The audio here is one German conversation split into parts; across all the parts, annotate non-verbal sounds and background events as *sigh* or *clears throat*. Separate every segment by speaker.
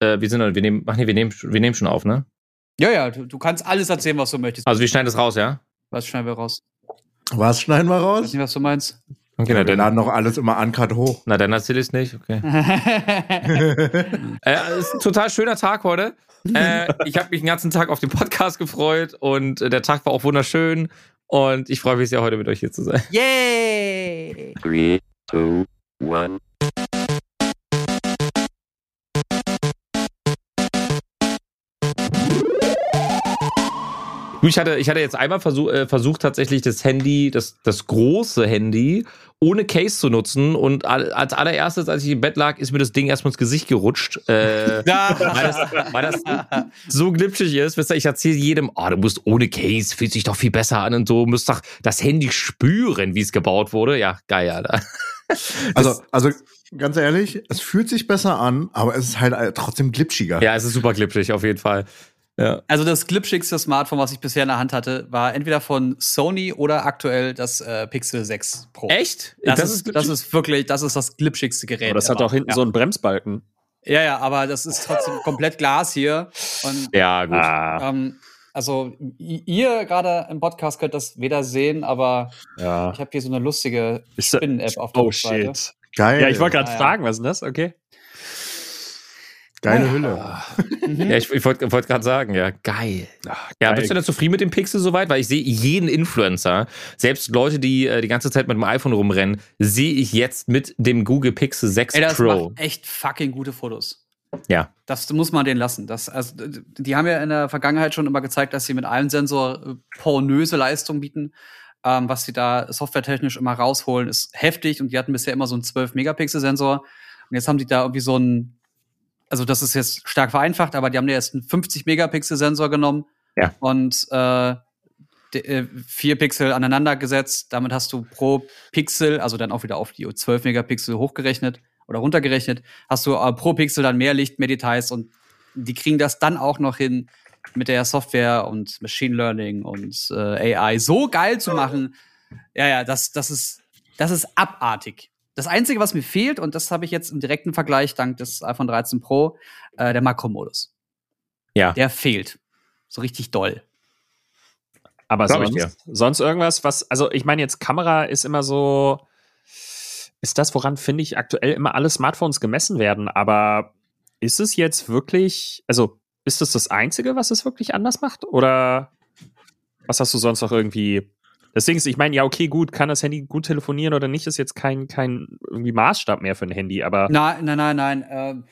Speaker 1: Äh, wir sind, wir nehmen, ach nee, wir nehmen, wir nehmen schon auf, ne?
Speaker 2: Ja, ja, du, du kannst alles erzählen, was du möchtest.
Speaker 1: Also wir schneiden das raus, ja?
Speaker 2: Was schneiden wir raus?
Speaker 3: Was schneiden wir
Speaker 2: Ich
Speaker 3: raus?
Speaker 2: weiß nicht, was du meinst.
Speaker 1: Okay,
Speaker 3: Ja,
Speaker 1: na,
Speaker 3: wir
Speaker 1: dann,
Speaker 3: laden noch alles immer uncut hoch.
Speaker 1: na dann erzähl ich nicht, okay. *laughs* Äh, es ist ein total schöner Tag heute. Äh, ich habe mich den ganzen Tag auf den Podcast gefreut und äh, der Tag war auch wunderschön. Und ich freue mich sehr, heute mit euch hier zu sein.
Speaker 2: Yay!
Speaker 4: Three, two, one.
Speaker 1: Du, Ich hatte, ich hatte jetzt einmal versuch, äh, versucht, tatsächlich das Handy, das, das große Handy, ohne Case zu nutzen. Und al- als allererstes, als ich im Bett lag, ist mir das Ding erstmal ins Gesicht gerutscht. Äh, *laughs* weil, das, weil das so glitschig ist. Wisst ihr, ich erzähle jedem, oh, du musst ohne Case, fühlt sich doch viel besser an und so, du musst doch das Handy spüren, wie es gebaut wurde. Ja, geil, Alter. *laughs*
Speaker 3: Also, also ganz ehrlich, es fühlt sich besser an, aber es ist halt äh, trotzdem glitschiger.
Speaker 1: Ja, es ist super glitschig, auf jeden Fall. Ja.
Speaker 2: Also das glitschigste Smartphone, was ich bisher in der Hand hatte, war entweder von Sony oder aktuell das äh, Pixel 6 Pro.
Speaker 1: Echt?
Speaker 2: Das, ist, das
Speaker 1: glitschig?
Speaker 2: ist wirklich, das ist das glitschigste Gerät.
Speaker 5: Aber das hat
Speaker 2: ever.
Speaker 5: auch hinten
Speaker 2: ja.
Speaker 5: so einen Bremsbalken.
Speaker 2: Ja, ja, aber das ist trotzdem komplett Glas hier. Und
Speaker 1: Ja, gut.
Speaker 5: Ah,
Speaker 2: ähm, also ihr gerade im Podcast könnt das weder sehen, aber
Speaker 5: ja.
Speaker 2: ich habe hier so eine lustige
Speaker 5: Ist
Speaker 2: Spinnen-App auf der
Speaker 5: Oh
Speaker 2: Rückseite.
Speaker 5: shit.
Speaker 3: Geil.
Speaker 5: Ja, ich wollte gerade
Speaker 2: Ah, ja.
Speaker 5: fragen, was ist denn das? Okay.
Speaker 3: Geile Hülle.
Speaker 2: Mhm.
Speaker 1: Ja, ich, ich wollte wollt gerade sagen, ja, geil.
Speaker 5: Ach,
Speaker 1: Ja,
Speaker 5: geil.
Speaker 1: bist du denn zufrieden mit dem Pixel soweit? Weil ich sehe jeden Influencer, selbst Leute, die äh, die ganze Zeit mit dem iPhone rumrennen, sehe ich jetzt mit dem Google Pixel 6
Speaker 2: Ey, das
Speaker 1: Pro.
Speaker 2: macht echt fucking gute Fotos.
Speaker 1: Ja.
Speaker 2: Das muss man denen lassen. Das, also, die haben ja in der Vergangenheit schon immer gezeigt, dass sie mit einem Sensor äh, pornöse Leistung bieten. Ähm, was sie da softwaretechnisch immer rausholen, ist heftig. Und die hatten bisher immer so einen 12-Megapixel-Sensor. Und jetzt haben die da irgendwie so einen, also das ist jetzt stark vereinfacht, aber die haben ja jetzt einen 50-Megapixel-Sensor genommen
Speaker 1: Ja.
Speaker 2: und äh, äh, vier Pixel aneinander gesetzt. Damit hast du pro Pixel, also dann auch wieder auf die 12 Megapixel hochgerechnet oder runtergerechnet, hast du äh, pro Pixel dann mehr Licht, mehr Details und die kriegen das dann auch noch hin, mit der Software und Machine Learning und äh, AI so geil zu machen. Ja, ja, das, das ist, das ist abartig. Das Einzige, was mir fehlt, und das habe ich jetzt im direkten Vergleich dank des iPhone 13 Pro, äh, der Makromodus.
Speaker 1: Ja.
Speaker 2: Der fehlt. So richtig doll.
Speaker 5: Aber
Speaker 1: Glaub
Speaker 5: sonst, sonst irgendwas, was, also ich meine, jetzt Kamera ist immer so, ist das, woran finde ich aktuell immer alle Smartphones gemessen werden, aber ist es jetzt wirklich, also ist das das Einzige, was es wirklich anders macht? Oder was hast du sonst noch irgendwie? Deswegen ist, ich meine, ja, okay, gut, kann das Handy gut telefonieren oder nicht, ist jetzt kein, kein irgendwie Maßstab mehr für ein Handy, aber
Speaker 2: Nein, nein, nein, nein. Ähm,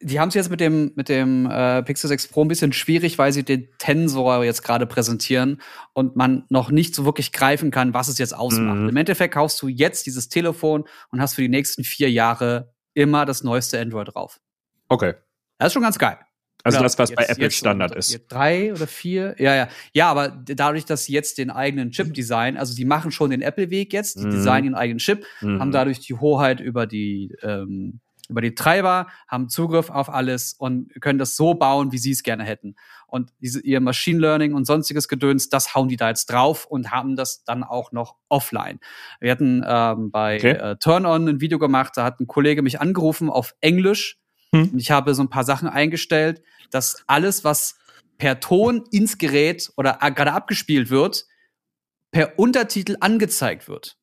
Speaker 2: die haben es jetzt mit dem, mit dem äh, Pixel 6 Pro ein bisschen schwierig, weil sie den Tensor jetzt gerade präsentieren und man noch nicht so wirklich greifen kann, was es jetzt ausmacht.
Speaker 5: Mhm.
Speaker 2: Im Endeffekt kaufst du jetzt dieses Telefon und hast für die nächsten vier Jahre immer das neueste Android drauf.
Speaker 5: okay.
Speaker 2: Das ist schon ganz geil.
Speaker 5: Also das, was bei
Speaker 2: jetzt-
Speaker 5: Apple
Speaker 2: jetzt
Speaker 5: Standard
Speaker 2: und-
Speaker 5: ist.
Speaker 2: Drei oder vier? Ja, ja. Ja, aber dadurch, dass sie jetzt den eigenen Chip designen, also die machen schon den Apple-Weg jetzt, die
Speaker 5: Mhm.
Speaker 2: designen ihren eigenen Chip,
Speaker 5: Mhm.
Speaker 2: haben dadurch die Hoheit über die, ähm, über die Treiber, haben Zugriff auf alles und können das so bauen, wie sie es gerne hätten. Und diese, ihr Machine Learning und sonstiges Gedöns, das hauen die da jetzt drauf und haben das dann auch noch offline. Wir hatten ähm, bei
Speaker 5: Okay.
Speaker 2: äh, Turn On ein Video gemacht, da hat ein Kollege mich angerufen auf Englisch
Speaker 1: Hm.
Speaker 2: und ich habe so ein paar Sachen eingestellt, dass alles, was per Ton ins Gerät oder gerade abgespielt wird, per Untertitel angezeigt wird.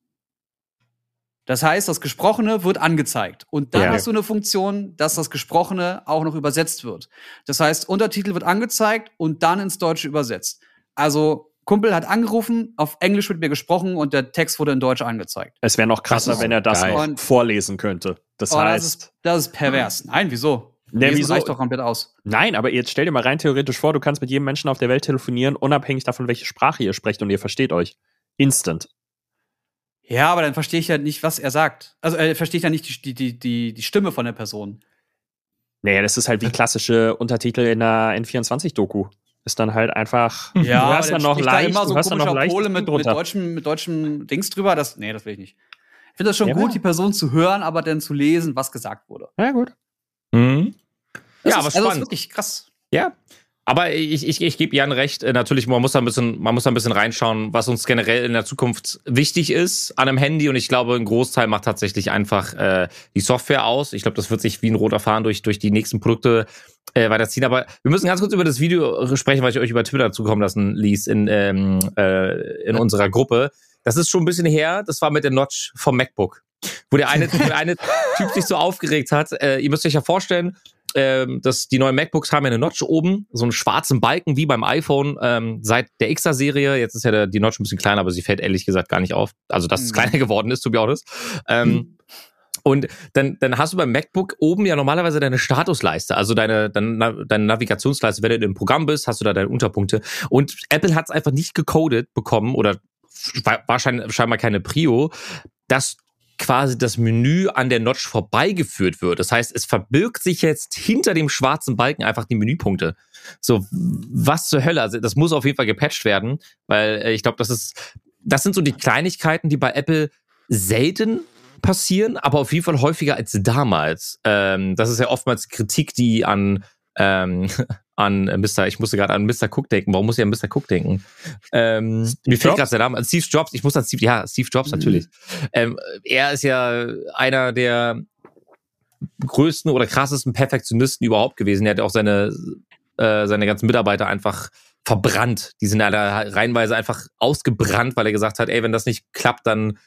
Speaker 2: Das heißt, das Gesprochene wird angezeigt. Und dann
Speaker 1: Ja.
Speaker 2: hast du eine Funktion, dass das Gesprochene auch noch übersetzt wird. Das heißt, Untertitel wird angezeigt und dann ins Deutsche übersetzt. Also, Kumpel hat angerufen, auf Englisch mit mir gesprochen und der Text wurde in Deutsch angezeigt.
Speaker 5: Es wäre noch krasser,
Speaker 1: Das
Speaker 5: wenn er das vorlesen könnte. Das
Speaker 2: Oh, das,
Speaker 5: heißt,
Speaker 2: ist, das ist pervers. Nein, wieso?
Speaker 5: Ne,
Speaker 2: Lesen
Speaker 5: wieso?
Speaker 2: reicht doch komplett aus.
Speaker 5: Nein, aber jetzt stell dir mal rein theoretisch vor, du kannst mit jedem Menschen auf der Welt telefonieren, unabhängig davon, welche Sprache ihr sprecht und ihr versteht euch. Instant.
Speaker 2: Ja, aber dann verstehe ich ja nicht, was er sagt. Also äh, verstehe ich ja nicht die, die, die, die Stimme von der Person.
Speaker 5: Naja, das ist halt wie klassische Untertitel in einer N24-Doku. Ist dann halt einfach.
Speaker 2: Ja,
Speaker 5: du hörst
Speaker 2: dann
Speaker 5: noch
Speaker 2: spricht da
Speaker 5: leicht,
Speaker 2: immer so
Speaker 5: du hörst dann noch
Speaker 2: komischer
Speaker 5: leicht
Speaker 2: Pole mit, mit,
Speaker 5: drunter.
Speaker 2: deutschem, mit deutschem Dings drüber. Das, nee, das will ich nicht. Ich finde das schon
Speaker 5: Ja,
Speaker 2: gut,
Speaker 5: aber-
Speaker 2: die Person zu hören, aber dann zu lesen, was gesagt wurde.
Speaker 5: Ja, gut.
Speaker 1: Mhm.
Speaker 2: Das
Speaker 1: Ja,
Speaker 2: ist,
Speaker 1: aber
Speaker 2: also
Speaker 1: spannend.
Speaker 2: wirklich krass.
Speaker 1: Ja. Aber ich, ich, ich gebe Jan recht, äh, natürlich, man muss, da ein bisschen, man muss da ein bisschen reinschauen, was uns generell in der Zukunft wichtig ist an einem Handy. Und ich glaube, ein Großteil macht tatsächlich einfach äh, die Software aus. Ich glaube, das wird sich wie ein roter Faden durch, durch die nächsten Produkte äh, weiterziehen. Aber wir müssen ganz kurz über das Video sprechen, was ich euch über Twitter zukommen lassen ließ in, ähm, äh, in unserer Gruppe. Das ist schon ein bisschen her. Das war mit der Notch vom MacBook. Wo der eine, der eine *laughs* Typ sich so aufgeregt hat. Äh, ihr müsst euch ja vorstellen, ähm, dass die neuen MacBooks haben ja eine Notch oben, so einen schwarzen Balken wie beim iPhone ähm, seit der XR-Serie. Jetzt ist ja der, die Notch ein bisschen kleiner, aber sie fällt ehrlich gesagt gar nicht auf. Also, dass es
Speaker 2: Mhm.
Speaker 1: kleiner *laughs* geworden ist, to be honest. Ähm, Und dann, dann hast du beim MacBook oben ja normalerweise deine Statusleiste, also deine, deine, deine Navigationsleiste. Wenn du im Programm bist, hast du da deine Unterpunkte. Und Apple hat es einfach nicht gecodet bekommen oder war wahrscheinlich scheinbar keine Prio, dass quasi das Menü an der Notch vorbeigeführt wird. Das heißt, es verbirgt sich jetzt hinter dem schwarzen Balken einfach die Menüpunkte. So, was zur Hölle? Also, das muss auf jeden Fall gepatcht werden, weil äh, ich glaube, das ist, das sind so die Kleinigkeiten, die bei Apple selten passieren, aber auf jeden Fall häufiger als damals. Ähm, das ist ja oftmals Kritik, die an ähm, *laughs* an Mr. Ich musste gerade an Mr. Cook denken. Warum muss ich an Mr. Cook denken? Ähm, mir fehlt gerade der Name. An Steve Jobs. Ich muss an Steve, ja, Steve Jobs natürlich. Ähm, er ist ja einer der größten oder krassesten Perfektionisten überhaupt gewesen. Er hat auch seine, äh, seine ganzen Mitarbeiter einfach verbrannt. Die sind ja da reihenweise einfach ausgebrannt, weil er gesagt hat, ey, wenn das nicht klappt, dann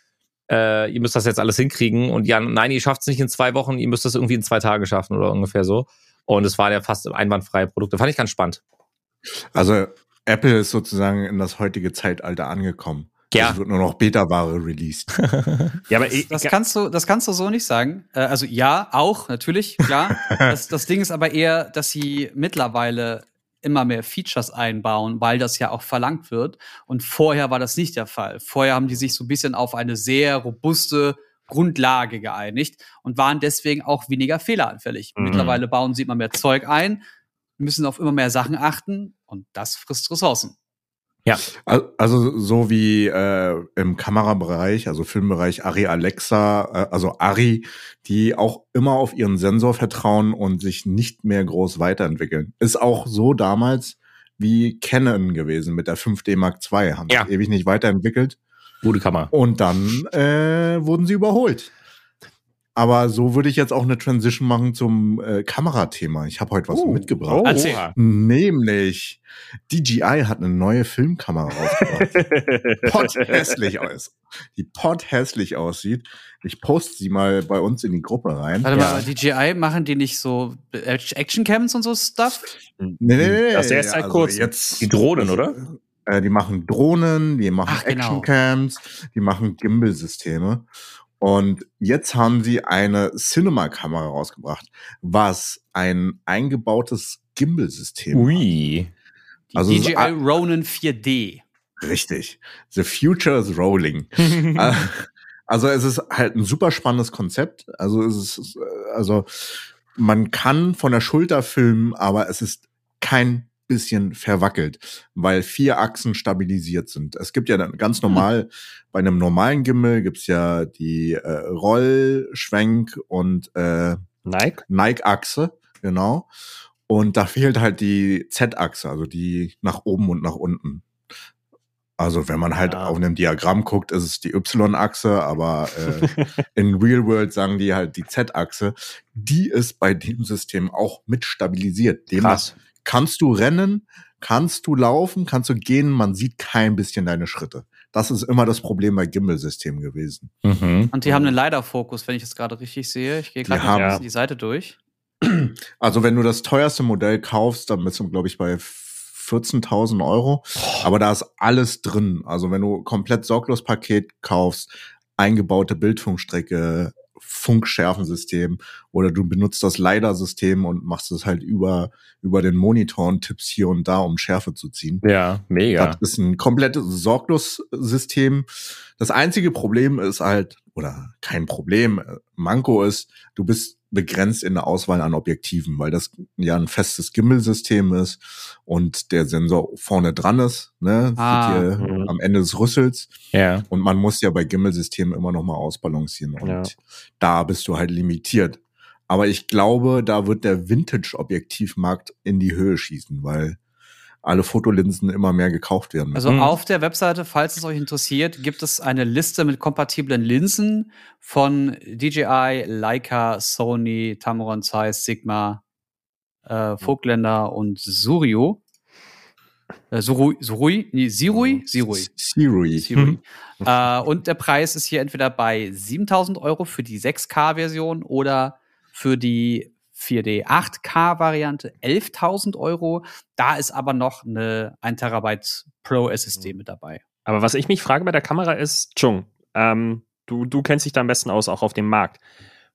Speaker 1: äh, ihr müsst das jetzt alles hinkriegen. Und ja, nein, ihr schafft es nicht in zwei Wochen, ihr müsst das irgendwie in zwei Tagen schaffen oder ungefähr so. Und es war ja fast einwandfreie Produkte. Fand ich ganz spannend.
Speaker 3: Also Apple ist sozusagen in das heutige Zeitalter angekommen.
Speaker 1: Ja.
Speaker 3: Es wird nur noch Beta-Ware released. *laughs*
Speaker 5: Ja, aber ich,
Speaker 2: Das kannst du, das kannst du so nicht sagen. Äh, also ja, auch natürlich, klar. *laughs* das, das Ding ist aber eher, dass sie mittlerweile immer mehr Features einbauen, weil das ja auch verlangt wird. Und vorher war das nicht der Fall. Vorher haben die sich so ein bisschen auf eine sehr robuste Grundlage geeinigt und waren deswegen auch weniger fehleranfällig.
Speaker 1: Mhm.
Speaker 2: Mittlerweile bauen sie immer mehr Zeug ein, müssen auf immer mehr Sachen achten und das frisst Ressourcen.
Speaker 3: Al- Also so wie äh, im Kamerabereich, also Filmbereich Ari Alexa, äh, also Ari, die auch immer auf ihren Sensor vertrauen und sich nicht mehr groß weiterentwickeln. Ist auch so damals wie Canon gewesen mit der 5D Mark II. Haben
Speaker 1: Ja.
Speaker 3: sich ewig nicht weiterentwickelt
Speaker 1: Gute Kamera.
Speaker 3: und dann äh, wurden sie überholt. Aber so würde ich jetzt auch eine Transition machen zum äh, Kamerathema. Ich habe heute was
Speaker 5: Oh.
Speaker 3: mitgebracht.
Speaker 5: Oh.
Speaker 2: Erzähl.
Speaker 3: Nämlich DJI hat eine neue Filmkamera rausgebracht. *laughs* pot hässlich aus. Die pot hässlich aussieht. Ich poste sie mal bei uns in die Gruppe rein.
Speaker 2: Warte
Speaker 1: Ja.
Speaker 2: mal, DJI machen die nicht so Actioncams und so Stuff?
Speaker 3: Nee, nee, nee.
Speaker 5: Das ist erst seit kurzem.
Speaker 3: Jetzt,
Speaker 1: Die Drohnen, oder?
Speaker 3: Äh, die machen Drohnen, die machen
Speaker 2: Ach, genau.
Speaker 3: Actioncams, die machen Gimbal-Systeme. Und jetzt haben sie eine Cinema-Kamera rausgebracht, was ein eingebautes Gimbal-System
Speaker 1: Ui.
Speaker 2: Die
Speaker 3: Also
Speaker 2: DJI Ronin 4D.
Speaker 3: Richtig. The future is rolling. *laughs* Äh, also es ist halt ein super spannendes Konzept. Also es ist, äh, also man kann von der Schulter filmen, aber es ist kein bisschen verwackelt, weil vier Achsen stabilisiert sind. Es gibt ja dann ganz normal, bei einem normalen Gimbal gibt's ja die äh, Roll, Schwenk und äh,
Speaker 5: Nike?
Speaker 3: Nike-Achse, genau. Und da fehlt halt die Z-Achse, also die nach oben und nach unten. Also wenn man halt
Speaker 5: Ja.
Speaker 3: auf einem Diagramm guckt, ist es die Y-Achse, aber äh, in Real World sagen die halt die Z-Achse. Die ist bei dem System auch mit stabilisiert. Demnach
Speaker 1: Krass.
Speaker 3: Kannst du rennen, kannst du laufen, kannst du gehen, man sieht kein bisschen deine Schritte. Das ist immer das Problem bei Gimbal-Systemen gewesen.
Speaker 1: Mhm.
Speaker 2: Und die haben einen LiDAR-Fokus, wenn ich das gerade richtig sehe. Ich gehe gerade mal bisschen die Seite durch.
Speaker 3: Also wenn du das teuerste Modell kaufst, dann bist du, glaube ich, bei 14.000 Euro. Aber da ist alles drin. Also wenn du komplett sorglos Paket kaufst, eingebaute Bildfunkstrecke, Funkschärfensystem oder du benutzt das LiDAR-System und machst es halt über, über den Monitor und tippst hier und da, um Schärfe zu ziehen.
Speaker 1: Ja, mega.
Speaker 3: Das ist ein komplettes Sorglos-System. Das einzige Problem ist halt, oder kein Problem, äh, Manko ist, du bist begrenzt in der Auswahl an Objektiven, weil das ja ein festes Gimbal-System ist und der Sensor vorne dran ist, ne,
Speaker 2: Ah.
Speaker 5: Mhm.
Speaker 3: am Ende des Rüssels.
Speaker 1: Ja.
Speaker 3: Und man muss ja bei Gimbal-Systemen immer noch mal ausbalancieren und
Speaker 5: Ja.
Speaker 3: da bist du halt limitiert. Aber ich glaube, da wird der Vintage-Objektivmarkt in die Höhe schießen, weil alle Fotolinsen immer mehr gekauft werden.
Speaker 2: Also
Speaker 1: Mhm.
Speaker 2: auf der Webseite, falls es euch interessiert, gibt es eine Liste mit kompatiblen Linsen von DJI, Leica, Sony, Tamron Zeiss, Sigma, äh, Vogtländer und Surio. Äh, Surui, Surui, nee, Sirui, Sirui.
Speaker 3: Sirui.
Speaker 2: Sirui. äh, und der Preis ist hier entweder bei 7000 Euro für die 6K-Version oder für die 4D 8K-Variante 11.000 Euro. Da ist aber noch eine 1 Terabyte Pro SSD mit dabei.
Speaker 5: Aber was ich mich frage bei der Kamera ist, Chung, ähm, du, du kennst dich da am besten aus, auch auf dem Markt.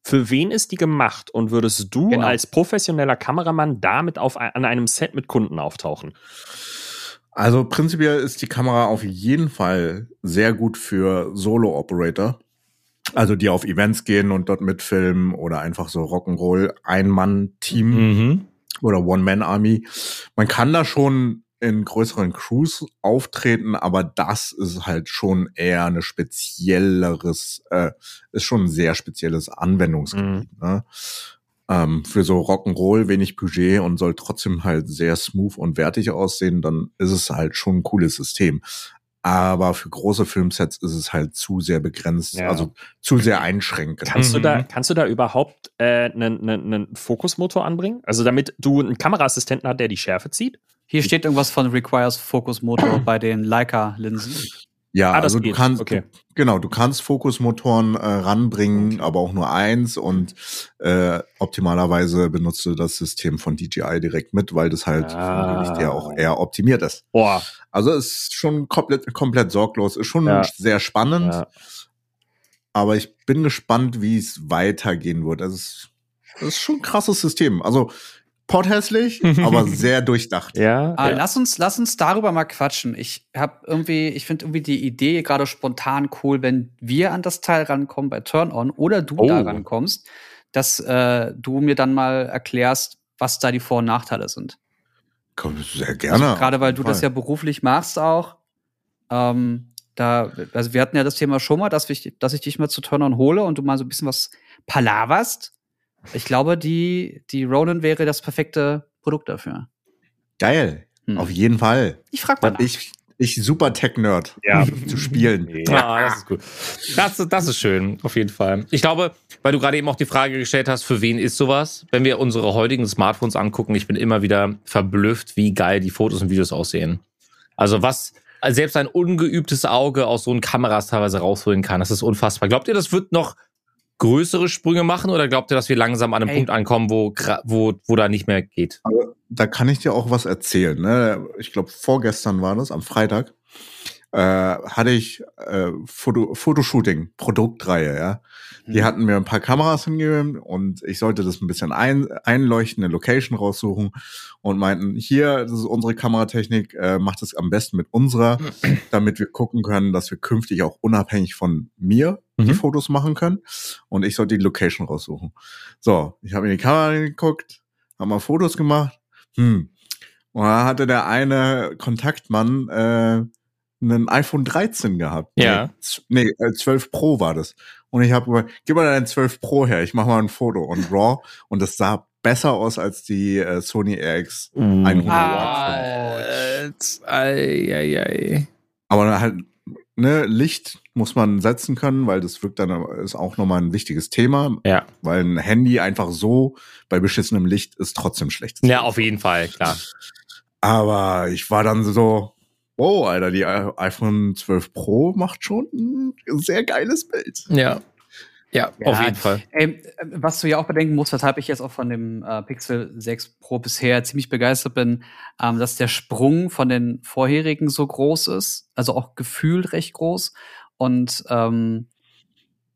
Speaker 5: Für wen ist die gemacht und würdest du
Speaker 2: Genau.
Speaker 5: als professioneller Kameramann damit auf, an einem Set mit Kunden auftauchen?
Speaker 3: Also prinzipiell ist die Kamera auf jeden Fall sehr gut für Solo-Operator. Also die auf Events gehen und dort mitfilmen oder einfach so Rock'n'Roll, Ein-Mann-Team
Speaker 1: Mhm.
Speaker 3: oder One-Man-Army. Man kann da schon in größeren Crews auftreten, aber das ist halt schon eher eine spezielleres, äh, ist schon ein sehr spezielles Anwendungsgebiet. Ne? Ähm, für so Rock'n'Roll wenig Budget und soll trotzdem halt sehr smooth und wertig aussehen, dann ist es halt schon ein cooles System. Aber für große Filmsets ist es halt zu sehr begrenzt,
Speaker 5: Ja.
Speaker 3: also zu sehr einschränkend.
Speaker 5: Kannst, du
Speaker 1: Mhm.
Speaker 5: da, kannst du da überhaupt äh, einen einen Fokusmotor anbringen? Also damit du einen Kameraassistenten hast, der die Schärfe zieht?
Speaker 2: Hier steht irgendwas von Requires Focus Motor *clears throat* bei den Leica-Linsen.
Speaker 3: Ja,
Speaker 5: Ah, das
Speaker 3: also du
Speaker 5: geht.
Speaker 3: kannst,
Speaker 5: Okay.
Speaker 3: du, genau, du kannst Fokusmotoren äh, ranbringen, aber auch nur eins und äh, optimalerweise benutzt du das System von DJI direkt mit, weil das halt
Speaker 5: Ah.
Speaker 3: Licht her auch eher optimiert ist.
Speaker 5: Boah,
Speaker 3: Also ist schon komplett, komplett sorglos, ist schon
Speaker 5: Ja.
Speaker 3: sehr spannend,
Speaker 5: ja.
Speaker 3: aber ich bin gespannt, wie es weitergehen wird. Also es ist, ist schon ein krasses System. Also potthässlich, aber *laughs* sehr durchdacht.
Speaker 5: ja,
Speaker 2: Ah,
Speaker 5: ja.
Speaker 2: lass uns, lass uns darüber mal quatschen. Ich habe irgendwie, ich finde irgendwie die Idee gerade spontan cool, wenn wir an das Teil rankommen bei Turn On oder du
Speaker 5: Oh.
Speaker 2: da rankommst, dass äh, du mir dann mal erklärst, was da die Vor- und Nachteile sind.
Speaker 3: Komm, sehr gerne.
Speaker 2: Also, gerade weil du das ja beruflich machst auch. Ähm, da, also wir hatten ja das Thema schon mal, dass ich, dass ich dich mal zu Turn On hole und du mal so ein bisschen was palaverst. Ich glaube, die, die Ronin wäre das perfekte Produkt dafür.
Speaker 3: Geil.
Speaker 2: Hm.
Speaker 3: Auf jeden Fall.
Speaker 2: Ich frag mal.
Speaker 3: Ich, ich super Tech-Nerd
Speaker 5: Ja.
Speaker 3: zu spielen. *laughs*
Speaker 1: Ja, das ist gut. Das, das ist schön, auf jeden Fall. Ich glaube, weil du gerade eben auch die Frage gestellt hast, für wen ist sowas? Wenn wir unsere heutigen Smartphones angucken, ich bin immer wieder verblüfft, wie geil die Fotos und Videos aussehen. Also was selbst ein ungeübtes Auge aus so einen Kameras teilweise rausholen kann, das ist unfassbar. Glaubt ihr, das wird noch größere Sprünge machen oder glaubt ihr, dass wir langsam an einem
Speaker 2: Ey.
Speaker 1: Punkt ankommen, wo, wo, wo da nicht mehr geht?
Speaker 3: Da kann ich dir auch was erzählen. Ne? Ich glaube, vorgestern war das, am Freitag, äh, hatte ich äh, Foto, Fotoshooting, Produktreihe, ja. Die
Speaker 2: Mhm.
Speaker 3: hatten mir ein paar Kameras hingegeben und ich sollte das ein bisschen ein, einleuchten, eine Location raussuchen und meinten, hier, das ist unsere Kameratechnik, äh, macht es am besten mit unserer, *clears throat* damit wir gucken können, dass wir künftig auch unabhängig von mir die
Speaker 1: Mhm.
Speaker 3: Fotos machen können. Und ich sollte die Location raussuchen. So, ich habe in die Kamera geguckt, habe mal Fotos gemacht. Hm. Und da hatte der eine Kontaktmann äh, einen iPhone 13 gehabt.
Speaker 1: Ja.
Speaker 3: Nee, z- Nee, äh, 12 Pro war das. Und ich habe gesagt, gib mal dein 12 Pro her, ich mache mal ein Foto. Und RAW. Und das sah besser aus als die äh, Sony RX 100
Speaker 1: Ah, ei, ei, ei.
Speaker 3: Aber halt, ne, Licht muss man setzen können, weil das wirkt dann, ist auch nochmal ein wichtiges Thema.
Speaker 1: Ja.
Speaker 3: Weil ein Handy einfach so bei beschissenem Licht ist trotzdem schlecht.
Speaker 1: Ja, auf jeden Fall, klar.
Speaker 3: Aber ich war dann so, oh, Alter, die iPhone 12 Pro macht schon ein sehr geiles Bild.
Speaker 1: Ja. Ja,
Speaker 2: Ja,
Speaker 1: auf jeden Fall.
Speaker 2: Ey, was du ja auch bedenken musst, weshalb ich jetzt auch von dem äh, Pixel 6 Pro bisher ziemlich begeistert bin, ähm, dass der Sprung von den vorherigen so groß ist, also auch gefühlt recht groß. Und ähm,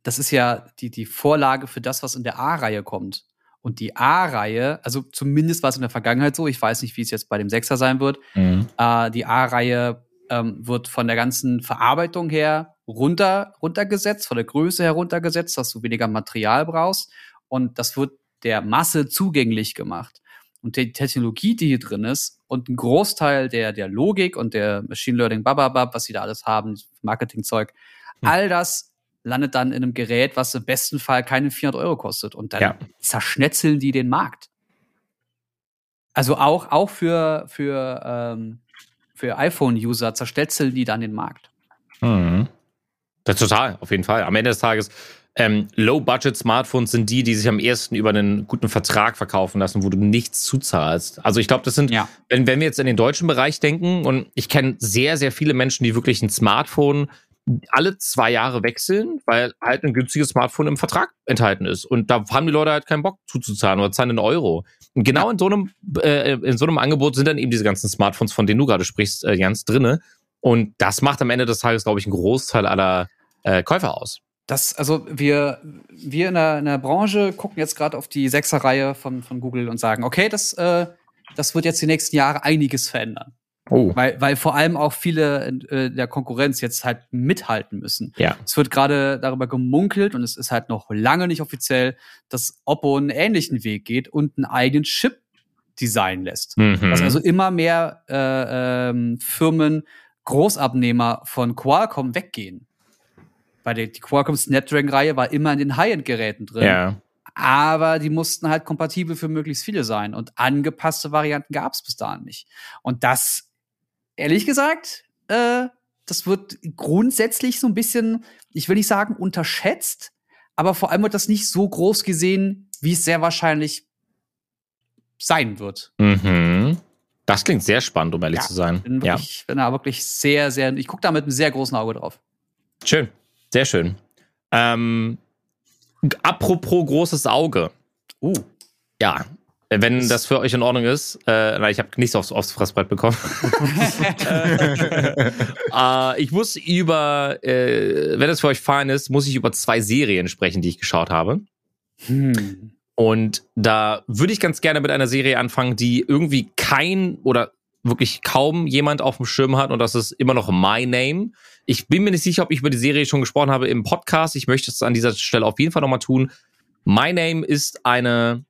Speaker 2: das ist ja die, die Vorlage für das, was in der A-Reihe kommt. Und die A-Reihe, also zumindest war es in der Vergangenheit so, ich weiß nicht, wie es jetzt bei dem 6er sein wird,
Speaker 1: Mhm.
Speaker 2: äh, die A-Reihe ähm, wird von der ganzen Verarbeitung her runter, runtergesetzt, von der Größe her runtergesetzt, dass du weniger Material brauchst. Und das wird der Masse zugänglich gemacht. Und die Technologie, die hier drin ist, und ein Großteil der, der Logik und der Machine Learning, bababab, was sie da alles haben, Marketingzeug,
Speaker 1: Hm.
Speaker 2: all das landet dann in einem Gerät, was im besten Fall keine 400 Euro kostet. Und dann
Speaker 1: Ja.
Speaker 2: zerschnetzeln die den Markt. Also auch, auch für, für, ähm, für iPhone-User zerstellt die dann den Markt.
Speaker 1: Mhm. Das total, auf jeden Fall. Am Ende des Tages, ähm, Low-Budget-Smartphones sind die, die sich am ehesten über einen guten Vertrag verkaufen lassen, wo du nichts zuzahlst. Also ich glaube, das sind,
Speaker 2: Ja.
Speaker 1: wenn, wenn wir jetzt in den deutschen Bereich denken, und ich kenne sehr, sehr viele Menschen, die wirklich ein Smartphone alle zwei Jahre wechseln, weil halt ein günstiges Smartphone im Vertrag enthalten ist. Und da haben die Leute halt keinen Bock zuzuzahlen oder zahlen einen Euro. Und genau in so einem, äh, in so einem Angebot sind dann eben diese ganzen Smartphones, von denen du gerade sprichst, äh, Jans, drinne. Und das macht am Ende des Tages, glaube ich, einen Großteil aller äh, Käufer aus.
Speaker 2: Das, also wir, wir in der, in der Branche gucken jetzt gerade auf die Sechser-Reihe von, von Google und sagen, okay, das, äh, das wird jetzt die nächsten Jahre einiges verändern.
Speaker 1: Oh.
Speaker 2: Weil, weil vor allem auch viele äh, der Konkurrenz jetzt halt mithalten müssen.
Speaker 1: Ja.
Speaker 2: Es wird gerade darüber gemunkelt und es ist halt noch lange nicht offiziell, dass Oppo einen ähnlichen Weg geht und einen eigenen Chip designen lässt.
Speaker 1: Mhm.
Speaker 2: Dass also immer mehr äh, ähm, Firmen Großabnehmer von Qualcomm weggehen. Weil die, die Qualcomm Snapdragon-Reihe war immer in den High-End-Geräten drin.
Speaker 1: ja.
Speaker 2: Aber die mussten halt kompatibel für möglichst viele sein. Und angepasste Varianten gab es bis dahin nicht. Und das, ehrlich gesagt, äh, das wird grundsätzlich so ein bisschen, ich will nicht sagen unterschätzt, aber vor allem wird das nicht so groß gesehen, wie es sehr wahrscheinlich sein wird.
Speaker 1: Mhm. Das klingt sehr spannend, um ehrlich
Speaker 2: Ja,
Speaker 1: zu sein.
Speaker 2: Bin,
Speaker 1: Ja.
Speaker 2: wirklich, bin da wirklich sehr, sehr, ich gucke da mit einem sehr großen Auge drauf.
Speaker 1: Schön. Sehr schön. Ähm, apropos großes Auge.
Speaker 2: Uh.
Speaker 1: Ja. Wenn das für euch in Ordnung ist, äh, nein, ich habe nichts aufs, aufs Fressbrett bekommen. *laughs* äh, ich muss über, äh, wenn es für euch fein ist, muss ich über zwei Serien sprechen, die ich geschaut habe.
Speaker 2: Hm.
Speaker 1: Und da würde ich ganz gerne mit einer Serie anfangen, die irgendwie kein oder wirklich kaum jemand auf dem Schirm hat und das ist immer noch My Name. Ich bin mir nicht sicher, ob ich über die Serie schon gesprochen habe im Podcast. Ich möchte es an dieser Stelle auf jeden Fall nochmal tun. My Name ist eine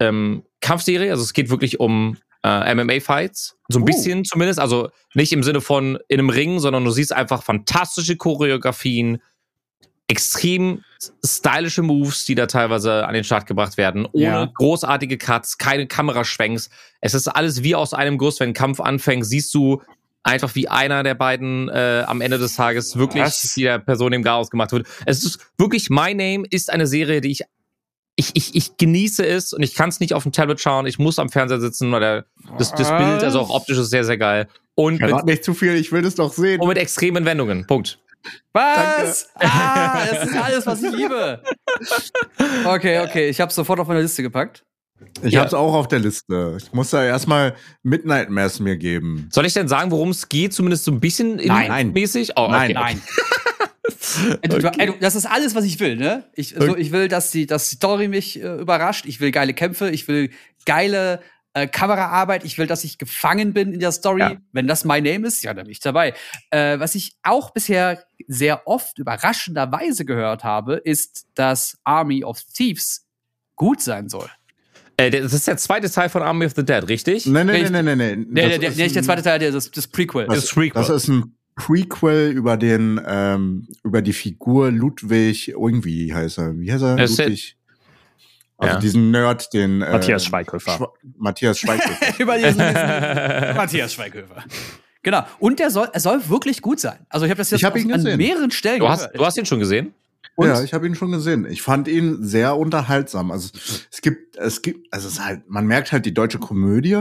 Speaker 1: ähm, Kampfserie, also es geht wirklich um äh, MMA-Fights. So ein
Speaker 2: Uh.
Speaker 1: bisschen zumindest. Also nicht im Sinne von in einem Ring, sondern du siehst einfach fantastische Choreografien, extrem stylische Moves, die da teilweise an den Start gebracht werden, ohne
Speaker 2: Ja.
Speaker 1: großartige Cuts, keine Kameraschwenks. Es ist alles wie aus einem Guss. Wenn ein Kampf anfängt, siehst du einfach wie einer der beiden äh, am Ende des Tages wirklich
Speaker 2: Was?
Speaker 1: die der Person im Chaos gemacht wird. Es ist wirklich My Name ist eine Serie, die ich ich, ich, ich genieße es und ich kann es nicht auf dem Tablet schauen. Ich muss am Fernseher sitzen, weil der, das, das Bild, also auch optisch ist sehr, sehr geil. Und mit,
Speaker 3: nicht zu viel, ich will das doch sehen.
Speaker 1: und mit extremen Wendungen. Punkt.
Speaker 2: Was? Ah, das ist alles, was ich liebe. Okay, okay, ich habe sofort auf meine Liste gepackt.
Speaker 3: Ich
Speaker 1: Ja.
Speaker 3: hab's auch auf der Liste. Ich muss da erstmal Midnight Mass mir geben.
Speaker 1: Soll ich denn sagen, worum es geht? Zumindest so ein bisschen
Speaker 3: Nein.
Speaker 1: mäßig? Oh,
Speaker 3: Nein.
Speaker 1: okay.
Speaker 2: Nein. Ey, *laughs* du, das ist alles, was ich will, ne? Ich, so, ich will, dass die, dass die Story mich äh, überrascht. Ich will geile Kämpfe. Ich will geile äh, Kameraarbeit. Ich will, dass ich gefangen bin in der Story.
Speaker 1: Ja.
Speaker 2: Wenn das My Name ist, ja, dann bin ich dabei. Äh, was ich auch bisher sehr oft überraschenderweise gehört habe, ist, dass Army of Thieves gut sein soll.
Speaker 1: Äh, das ist der zweite Teil von Army of the Dead, richtig?
Speaker 3: Nee, nee, nee,
Speaker 2: Richtig.
Speaker 3: nee, nee, nee. Ist
Speaker 2: der, nicht der
Speaker 3: ein-
Speaker 2: zweite Teil, der, das, das Prequel.
Speaker 3: Das,
Speaker 1: Das Prequel.
Speaker 3: das ist ein Prequel über den, ähm, über die Figur Ludwig, irgendwie heißt er. Wie heißt er?
Speaker 1: Es ist-
Speaker 3: Ludwig. Also
Speaker 1: Ja.
Speaker 3: diesen Nerd, den äh,
Speaker 5: Matthias Schweighöfer.
Speaker 3: Schwa Matthias Schweighöfer. *laughs*
Speaker 2: Über diesen, diesen *laughs* *laughs* Matthias Schweighöfer. Genau. Und der soll, er soll wirklich gut sein. Also ich habe das jetzt
Speaker 3: Ich hab ihn
Speaker 2: an mehreren Stellen
Speaker 1: Du hast,
Speaker 2: gehört.
Speaker 1: du hast ihn schon gesehen?
Speaker 2: Und?
Speaker 3: Ja, ich habe ihn schon gesehen. Ich fand ihn sehr unterhaltsam. Also es gibt, es gibt, also es ist halt, man merkt halt die deutsche Komödie,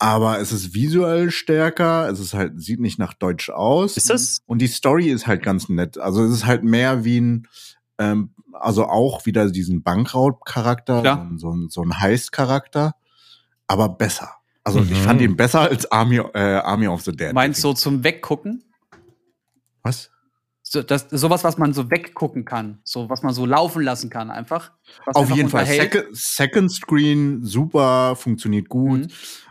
Speaker 3: aber es ist visuell stärker. Es ist halt, sieht nicht nach Deutsch aus.
Speaker 5: Ist das?
Speaker 3: Und die Story ist halt ganz nett. Also es ist halt mehr wie ein, ähm, also auch wieder diesen Bankraub-Charakter,
Speaker 2: Klar.
Speaker 3: so, ein- so, ein- Heist-Charakter, aber besser. Also ich
Speaker 1: Mhm.
Speaker 3: fand ihn besser als Army, äh, Army of the Dead.
Speaker 2: Meinst du so zum Weggucken?
Speaker 3: Was?
Speaker 2: So, das, sowas, was man so weggucken kann. So, was man so laufen lassen kann, einfach.
Speaker 3: Auf
Speaker 2: einfach
Speaker 3: jeden Fall. Second, Second Screen, super, funktioniert gut.
Speaker 2: Mhm.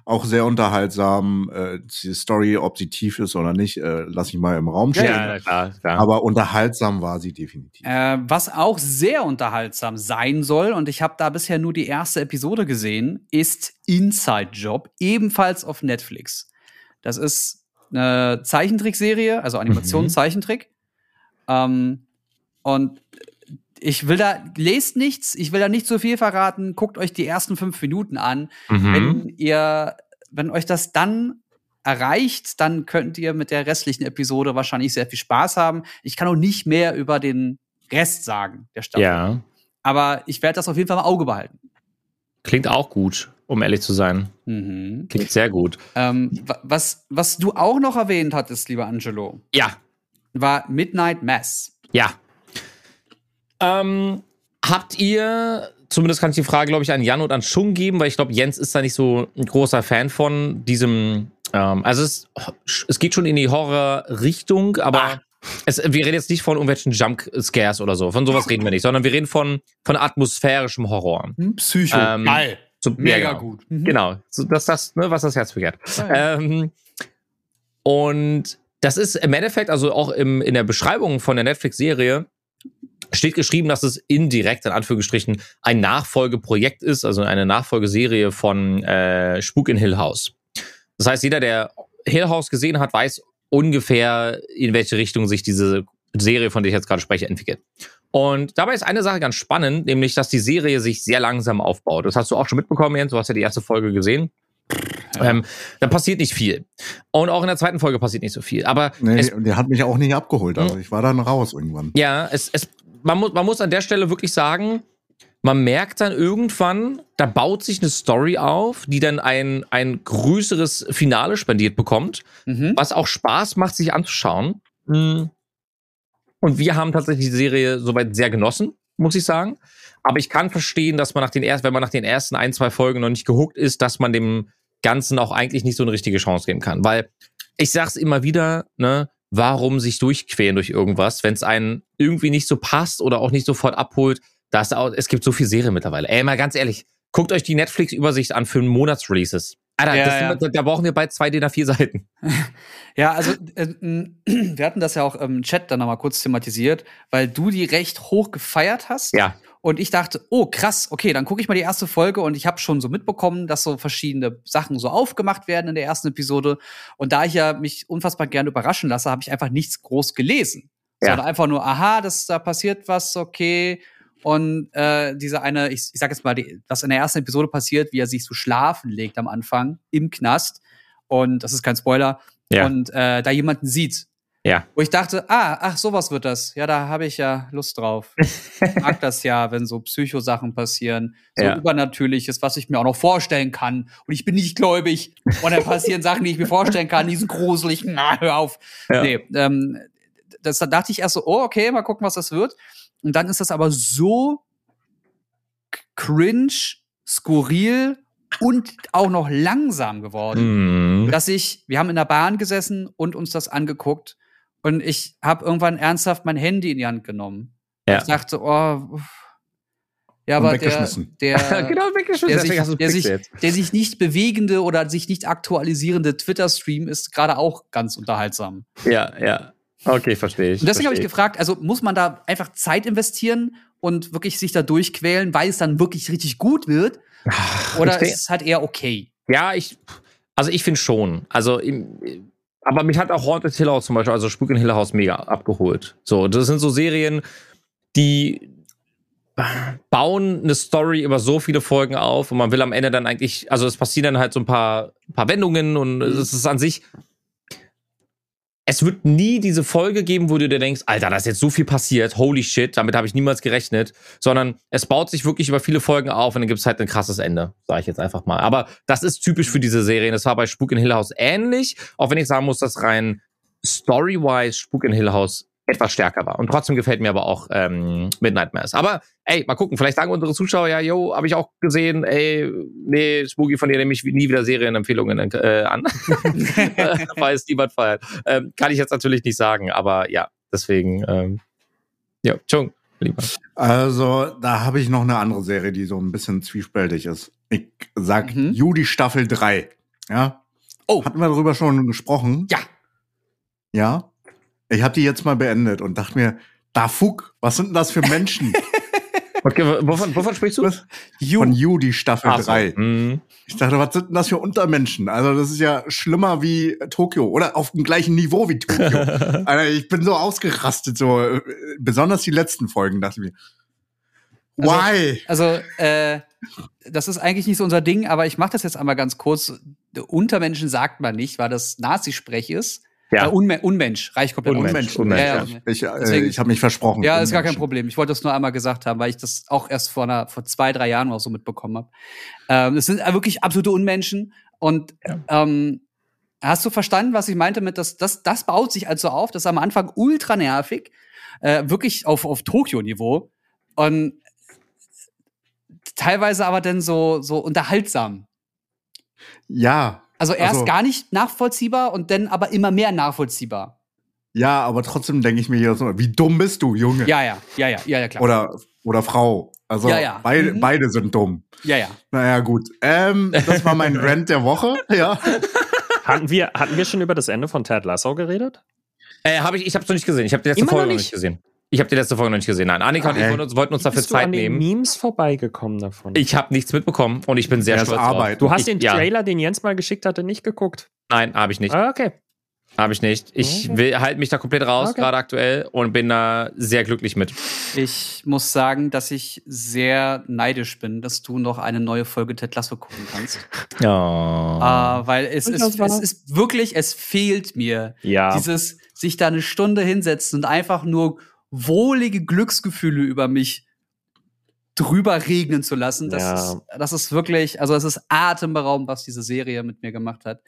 Speaker 3: Auch sehr unterhaltsam. Äh, die Story, ob sie tief ist oder nicht, äh, lass ich mal im Raum stehen.
Speaker 1: na klar, klar.
Speaker 3: Aber unterhaltsam war sie definitiv.
Speaker 2: Äh, was auch sehr unterhaltsam sein soll, und ich habe da bisher nur die erste Episode gesehen, ist Inside Job, ebenfalls auf Netflix. Das ist eine Zeichentrickserie, also Animation,
Speaker 1: Mhm.
Speaker 2: Zeichentrick. Ähm, und ich will da, lest nichts, ich will da nicht so viel verraten, guckt euch die ersten fünf Minuten an.
Speaker 1: Mhm.
Speaker 2: Wenn ihr, wenn euch das dann erreicht, dann könnt ihr mit der restlichen Episode wahrscheinlich sehr viel Spaß haben. Ich kann auch nicht mehr über den Rest sagen, der Staffel.
Speaker 1: Ja.
Speaker 2: Aber ich werde das auf jeden Fall im Auge behalten.
Speaker 1: Klingt auch gut, um ehrlich zu sein.
Speaker 2: Mhm.
Speaker 1: Klingt sehr gut.
Speaker 2: Ähm, wa- was, was du auch noch erwähnt hattest, lieber Angelo,
Speaker 1: Ja,
Speaker 2: war Midnight Mass.
Speaker 1: ja. Ähm, habt ihr, zumindest kann ich die Frage, glaube ich, an Jan und an Schung geben, weil ich glaube, Jens ist da nicht so ein großer Fan von diesem. Ähm, also es, es geht schon in die Horror-Richtung, aber es, wir reden jetzt nicht von irgendwelchen Jump-Scares oder so. Von sowas reden wir nicht, sondern wir reden von, von atmosphärischem Horror.
Speaker 2: Psycho.
Speaker 1: Ähm,
Speaker 2: Geil.
Speaker 1: So,
Speaker 2: Mega
Speaker 1: ja, genau.
Speaker 2: gut. Mhm.
Speaker 1: Genau, so, das das, ne, was das Herz begehrt. Ähm, und das ist im Endeffekt, also auch im, in der Beschreibung von der Netflix-Serie, steht geschrieben, dass es indirekt, in Anführungsstrichen, ein Nachfolgeprojekt ist, also eine Nachfolgeserie von äh, Spuk in Hill House. Das heißt, jeder, der Hill House gesehen hat, weiß ungefähr, in welche Richtung sich diese Serie, von der ich jetzt gerade spreche, entwickelt. Und dabei ist eine Sache ganz spannend, nämlich, dass die Serie sich sehr langsam aufbaut. Das hast du auch schon mitbekommen, Jens. Du hast ja die erste Folge gesehen. Ähm, da passiert nicht viel. Und auch in der zweiten Folge passiert nicht so viel. Aber
Speaker 3: Nee,
Speaker 1: es,
Speaker 3: der, der hat mich auch nicht abgeholt. Also ich war dann raus irgendwann.
Speaker 1: ja, es, es, man, muss, man muss an der Stelle wirklich sagen, man merkt dann irgendwann, da baut sich eine Story auf, die dann ein, ein größeres Finale spendiert bekommt,
Speaker 2: Mhm.
Speaker 1: was auch Spaß macht, sich anzuschauen. Mm. Und wir haben tatsächlich die Serie soweit sehr genossen, muss ich sagen. Aber ich kann verstehen, dass man nach den ersten, wenn man nach den ersten ein, zwei Folgen noch nicht gehuckt ist, dass man dem Ganzen auch eigentlich nicht so eine richtige Chance geben kann. Weil ich sag's immer wieder, ne, warum sich durchqueren durch irgendwas, wenn es einen irgendwie nicht so passt oder auch nicht sofort abholt. Da ist auch, es gibt so viel Serien mittlerweile. Ey, mal ganz ehrlich, guckt euch die Netflix-Übersicht an für Monatsreleases. Alter,
Speaker 2: Ja,
Speaker 1: das
Speaker 2: ja.
Speaker 1: Da, da brauchen wir bald zwei DIN A4 Seiten. *laughs*
Speaker 2: Ja, also äh, m, *clears throat* wir hatten das ja auch im Chat dann nochmal kurz thematisiert, weil du die recht hoch gefeiert hast.
Speaker 1: Ja.
Speaker 2: Und ich dachte, oh krass, okay, dann gucke ich mal die erste Folge und ich habe schon so mitbekommen, dass so verschiedene Sachen so aufgemacht werden in der ersten Episode. Und da ich ja mich unfassbar gerne überraschen lasse, habe ich einfach nichts groß gelesen.
Speaker 1: Ja.
Speaker 2: Sondern einfach nur, aha, das, da passiert was, okay. Und äh, diese eine, ich, ich sag jetzt mal, die, was in der ersten Episode passiert, wie er sich so schlafen legt am Anfang im Knast. Und das ist kein Spoiler.
Speaker 1: Ja.
Speaker 2: Und äh, da jemanden sieht.
Speaker 1: Ja.
Speaker 2: Wo ich dachte, ah, ach, sowas wird das. Ja, da habe ich ja Lust drauf. Ich mag *laughs* das ja, wenn so Psychosachen passieren. So
Speaker 1: Ja.
Speaker 2: Übernatürliches, was ich mir auch noch vorstellen kann. Und ich bin nicht gläubig. Und dann passieren Sachen, die ich mir vorstellen kann, die sind gruselig. Na, hör auf.
Speaker 1: Ja.
Speaker 2: Nee, ähm, das, da dachte ich erst so, oh, okay, mal gucken, was das wird. Und dann ist das aber so cringe, skurril und auch noch langsam geworden
Speaker 1: Mhm.
Speaker 2: dass ich, wir haben in der Bahn gesessen und uns das angeguckt und ich habe irgendwann ernsthaft mein Handy in die Hand genommen.
Speaker 1: Ja.
Speaker 2: Ich dachte, oh, uff. ja, aber der,
Speaker 3: weggeschmissen.
Speaker 2: der, *laughs*
Speaker 1: genau, weggeschmissen.
Speaker 2: der, sich, der, sich,
Speaker 1: jetzt.
Speaker 2: der sich nicht bewegende oder sich nicht aktualisierende Twitter-Stream ist gerade auch ganz unterhaltsam.
Speaker 1: Ja, ja. Okay, verstehe ich.
Speaker 2: Und deswegen habe ich gefragt, also muss man da einfach Zeit investieren und wirklich sich da durchquälen, weil es dann wirklich richtig gut wird? Oder
Speaker 1: ich denk-
Speaker 2: ist es halt eher okay?
Speaker 1: Ja, ich, also ich finde schon. Also, im, aber mich hat auch Haunted Hill House zum Beispiel, also Spuk in Hill House mega abgeholt. So, das sind so Serien, die bauen eine Story über so viele Folgen auf und man will am Ende dann eigentlich, also es passieren dann halt so ein paar, paar Wendungen und es ist an sich, es wird nie diese Folge geben, wo du dir denkst, Alter, da ist jetzt so viel passiert, holy shit, damit habe ich niemals gerechnet, sondern es baut sich wirklich über viele Folgen auf und dann gibt es halt ein krasses Ende, sage ich jetzt einfach mal. Aber das ist typisch für diese Serien. Das war bei Spuk in Hill House ähnlich, auch wenn ich sagen muss, dass rein story-wise Spuk in Hill House etwas stärker war. Und trotzdem gefällt mir aber auch ähm, Midnight Mass. Aber ey, mal gucken, vielleicht sagen unsere Zuschauer ja, yo, habe ich auch gesehen, ey, nee, Spooky von dir nehme ich nie wieder Serienempfehlungen äh, an, *laughs* *laughs* weil es niemand feiert. Ähm, kann ich jetzt natürlich nicht sagen, aber ja, deswegen, ähm, ja, Chung, lieber.
Speaker 3: Also, da habe ich noch eine andere Serie, die so ein bisschen zwiespältig ist. Ich sag
Speaker 2: Mhm.
Speaker 3: Judy Staffel 3. Ja?
Speaker 2: Oh.
Speaker 3: Hatten wir darüber schon gesprochen?
Speaker 2: Ja.
Speaker 3: Ja? Ich habe die jetzt mal beendet und dachte mir, da Fuck, was sind denn das für Menschen? *laughs*
Speaker 1: Okay, wovon, wovon sprichst du?
Speaker 3: Was? Von Judy Staffel
Speaker 1: Ach so,
Speaker 3: 3.
Speaker 1: mhm.
Speaker 3: Ich dachte, was sind denn das für Untermenschen? Also, das ist ja schlimmer wie Tokio oder auf dem gleichen Niveau wie Tokio. *laughs* Alter, ich bin so ausgerastet, so äh, besonders die letzten Folgen, dachte ich mir,
Speaker 2: Also,
Speaker 3: Why?
Speaker 2: Also, äh, das ist eigentlich nicht so unser Ding, aber ich mache das jetzt einmal ganz kurz. Untermenschen sagt man nicht, weil das Nazi-Sprech ist.
Speaker 1: Ja.
Speaker 2: Äh, Unme Unmensch, reicht komplett.
Speaker 1: Unmensch,
Speaker 3: Unmensch.
Speaker 2: Ja, ja.
Speaker 3: Ich, äh,
Speaker 2: Deswegen-
Speaker 3: ich habe mich versprochen.
Speaker 2: Ja, ist gar kein. Problem. Ich wollte das nur einmal gesagt haben, weil ich das auch erst vor, einer, vor zwei, drei Jahren oder so mitbekommen habe. Ähm, es sind wirklich absolute Unmenschen. Und ähm, hast du verstanden, was ich meinte mit, dass das, das baut sich also auf, das ist am Anfang ultra nervig, äh, wirklich auf, auf Tokio-Niveau. Und teilweise aber dann so, so unterhaltsam.
Speaker 3: Ja,
Speaker 2: Also erst
Speaker 3: Also-
Speaker 2: gar nicht nachvollziehbar und dann aber immer mehr nachvollziehbar.
Speaker 3: ja, aber trotzdem denke ich mir hier so, wie dumm bist du, Junge?
Speaker 2: Ja, ja, ja, ja, ja, ja klar.
Speaker 3: Oder, oder Frau. Also
Speaker 2: Ja, ja.
Speaker 3: Beide,
Speaker 2: Mhm.
Speaker 3: beide sind dumm.
Speaker 2: ja, ja.
Speaker 3: Naja, gut. Ähm, das war mein *laughs* Rant der Woche. Ja.
Speaker 5: Hatten wir, hatten wir schon über das Ende von Ted Lasso geredet?
Speaker 1: Äh, hab ich ich habe es noch nicht gesehen. Ich habe die letzte
Speaker 5: Immer
Speaker 1: Folge noch
Speaker 5: nicht?
Speaker 1: nicht gesehen. Ich habe die letzte Folge noch nicht gesehen. Nein, Annika und ich
Speaker 3: Hä?
Speaker 1: wollten uns, wollten uns dafür
Speaker 5: Bist du
Speaker 1: Zeit
Speaker 5: an den
Speaker 1: nehmen.
Speaker 5: Memes vorbeigekommen davon?
Speaker 1: Ich habe nichts mitbekommen und ich bin sehr
Speaker 3: Ja,
Speaker 1: stolz
Speaker 3: Arbeit.
Speaker 1: drauf.
Speaker 5: du hast
Speaker 1: ich,
Speaker 5: den
Speaker 1: ja,
Speaker 5: Trailer, den Jens mal geschickt hatte, nicht geguckt.
Speaker 1: Nein, habe ich nicht.
Speaker 5: Ah, okay.
Speaker 1: Habe ich nicht. Ich
Speaker 5: Okay.
Speaker 1: will halt mich da komplett raus,
Speaker 5: Okay.
Speaker 1: gerade aktuell, und bin da sehr glücklich mit.
Speaker 2: Ich muss sagen, dass ich sehr neidisch bin, dass du noch eine neue Folge Ted Lasso gucken kannst. *laughs*
Speaker 1: Ja.
Speaker 2: Äh, weil es ist, es ist wirklich, es fehlt mir.
Speaker 5: Ja.
Speaker 2: Dieses sich da eine Stunde hinsetzen und einfach nur wohlige Glücksgefühle über mich drüber regnen zu lassen. Das,
Speaker 5: Ja.
Speaker 2: ist, das ist wirklich, also es ist atemberaubend, was diese Serie mit mir gemacht hat.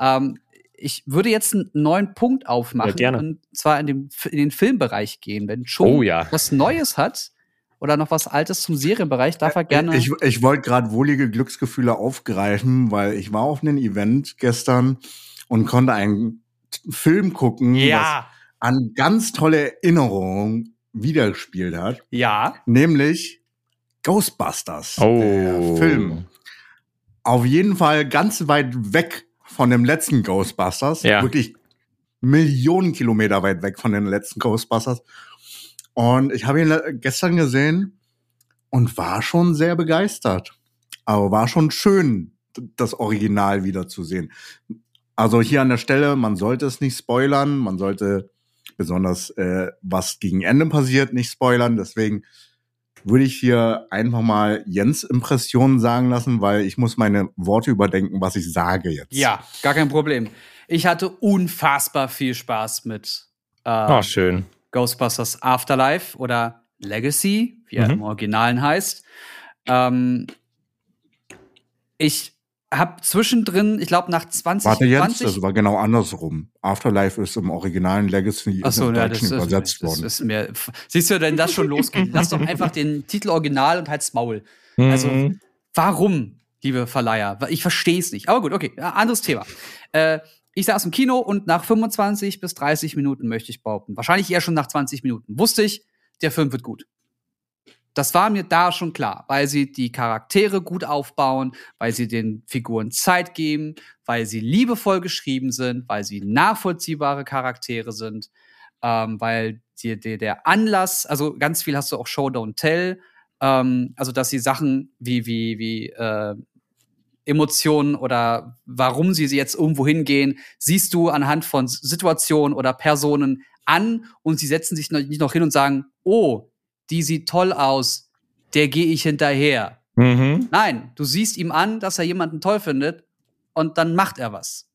Speaker 2: Ähm, ich würde jetzt einen neuen Punkt aufmachen
Speaker 5: Ja, gerne.
Speaker 2: und zwar in, dem, in den Filmbereich gehen. Wenn schon
Speaker 1: Oh ja.
Speaker 2: was Neues hat oder noch was Altes zum Serienbereich, darf er gerne.
Speaker 3: Ich, ich wollte gerade wohlige Glücksgefühle aufgreifen, weil ich war auf einem Event gestern und konnte einen Film gucken, was an ganz tolle Erinnerungen wiedergespielt hat,
Speaker 2: ja.
Speaker 3: nämlich Ghostbusters.
Speaker 1: Oh.
Speaker 3: Der Film. Auf jeden Fall ganz weit weg von dem letzten Ghostbusters.
Speaker 1: Ja.
Speaker 3: Wirklich Millionen Kilometer weit weg von den letzten Ghostbusters. Und ich habe ihn gestern gesehen und war schon sehr begeistert. Aber war schon schön, das Original wiederzusehen. Also hier an der Stelle, man sollte es nicht spoilern, man sollte besonders äh, was gegen Ende passiert nicht spoilern. Deswegen würde ich hier einfach mal Jens Impressionen sagen lassen, weil ich muss meine Worte überdenken, was ich sage jetzt.
Speaker 2: Ja, gar kein Problem. Ich hatte unfassbar viel Spaß mit äh,
Speaker 1: Oh, schön.
Speaker 2: Ghostbusters Afterlife oder Legacy, wie er
Speaker 1: Mhm.
Speaker 2: im Originalen heißt. Ähm, ich habe zwischendrin, ich glaube nach 20,
Speaker 3: Warte jetzt,
Speaker 2: 20
Speaker 3: das war genau andersrum. Afterlife ist im originalen Legacy
Speaker 2: Ach so, ja, das, ist-
Speaker 3: übersetzt
Speaker 2: das
Speaker 3: worden.
Speaker 2: ist mir. Siehst du, denn das schon losgeht? Lass doch einfach den Titel original und halt's Maul. Also,
Speaker 1: Mhm.
Speaker 2: Warum, liebe Verleiher? Ich verstehe es nicht. Aber gut, okay, anderes Thema. Äh, ich saß im Kino und nach 25 bis 30 Minuten möchte ich behaupten, wahrscheinlich eher schon nach 20 Minuten, wusste ich, der Film wird gut. Das war mir da schon klar, weil sie die Charaktere gut aufbauen, weil sie den Figuren Zeit geben, weil sie liebevoll geschrieben sind, weil sie nachvollziehbare Charaktere sind, ähm, weil die, die, der Anlass, also ganz viel hast du auch Show, Don't Tell, ähm, also dass sie Sachen wie, wie, wie äh, Emotionen oder warum sie jetzt irgendwo hingehen, siehst du anhand von Situationen oder Personen an und sie setzen sich nicht noch hin und sagen, oh, die sieht toll aus, der gehe ich hinterher.
Speaker 1: Mhm.
Speaker 2: Nein, du siehst ihm an, dass er jemanden toll findet und dann macht er was.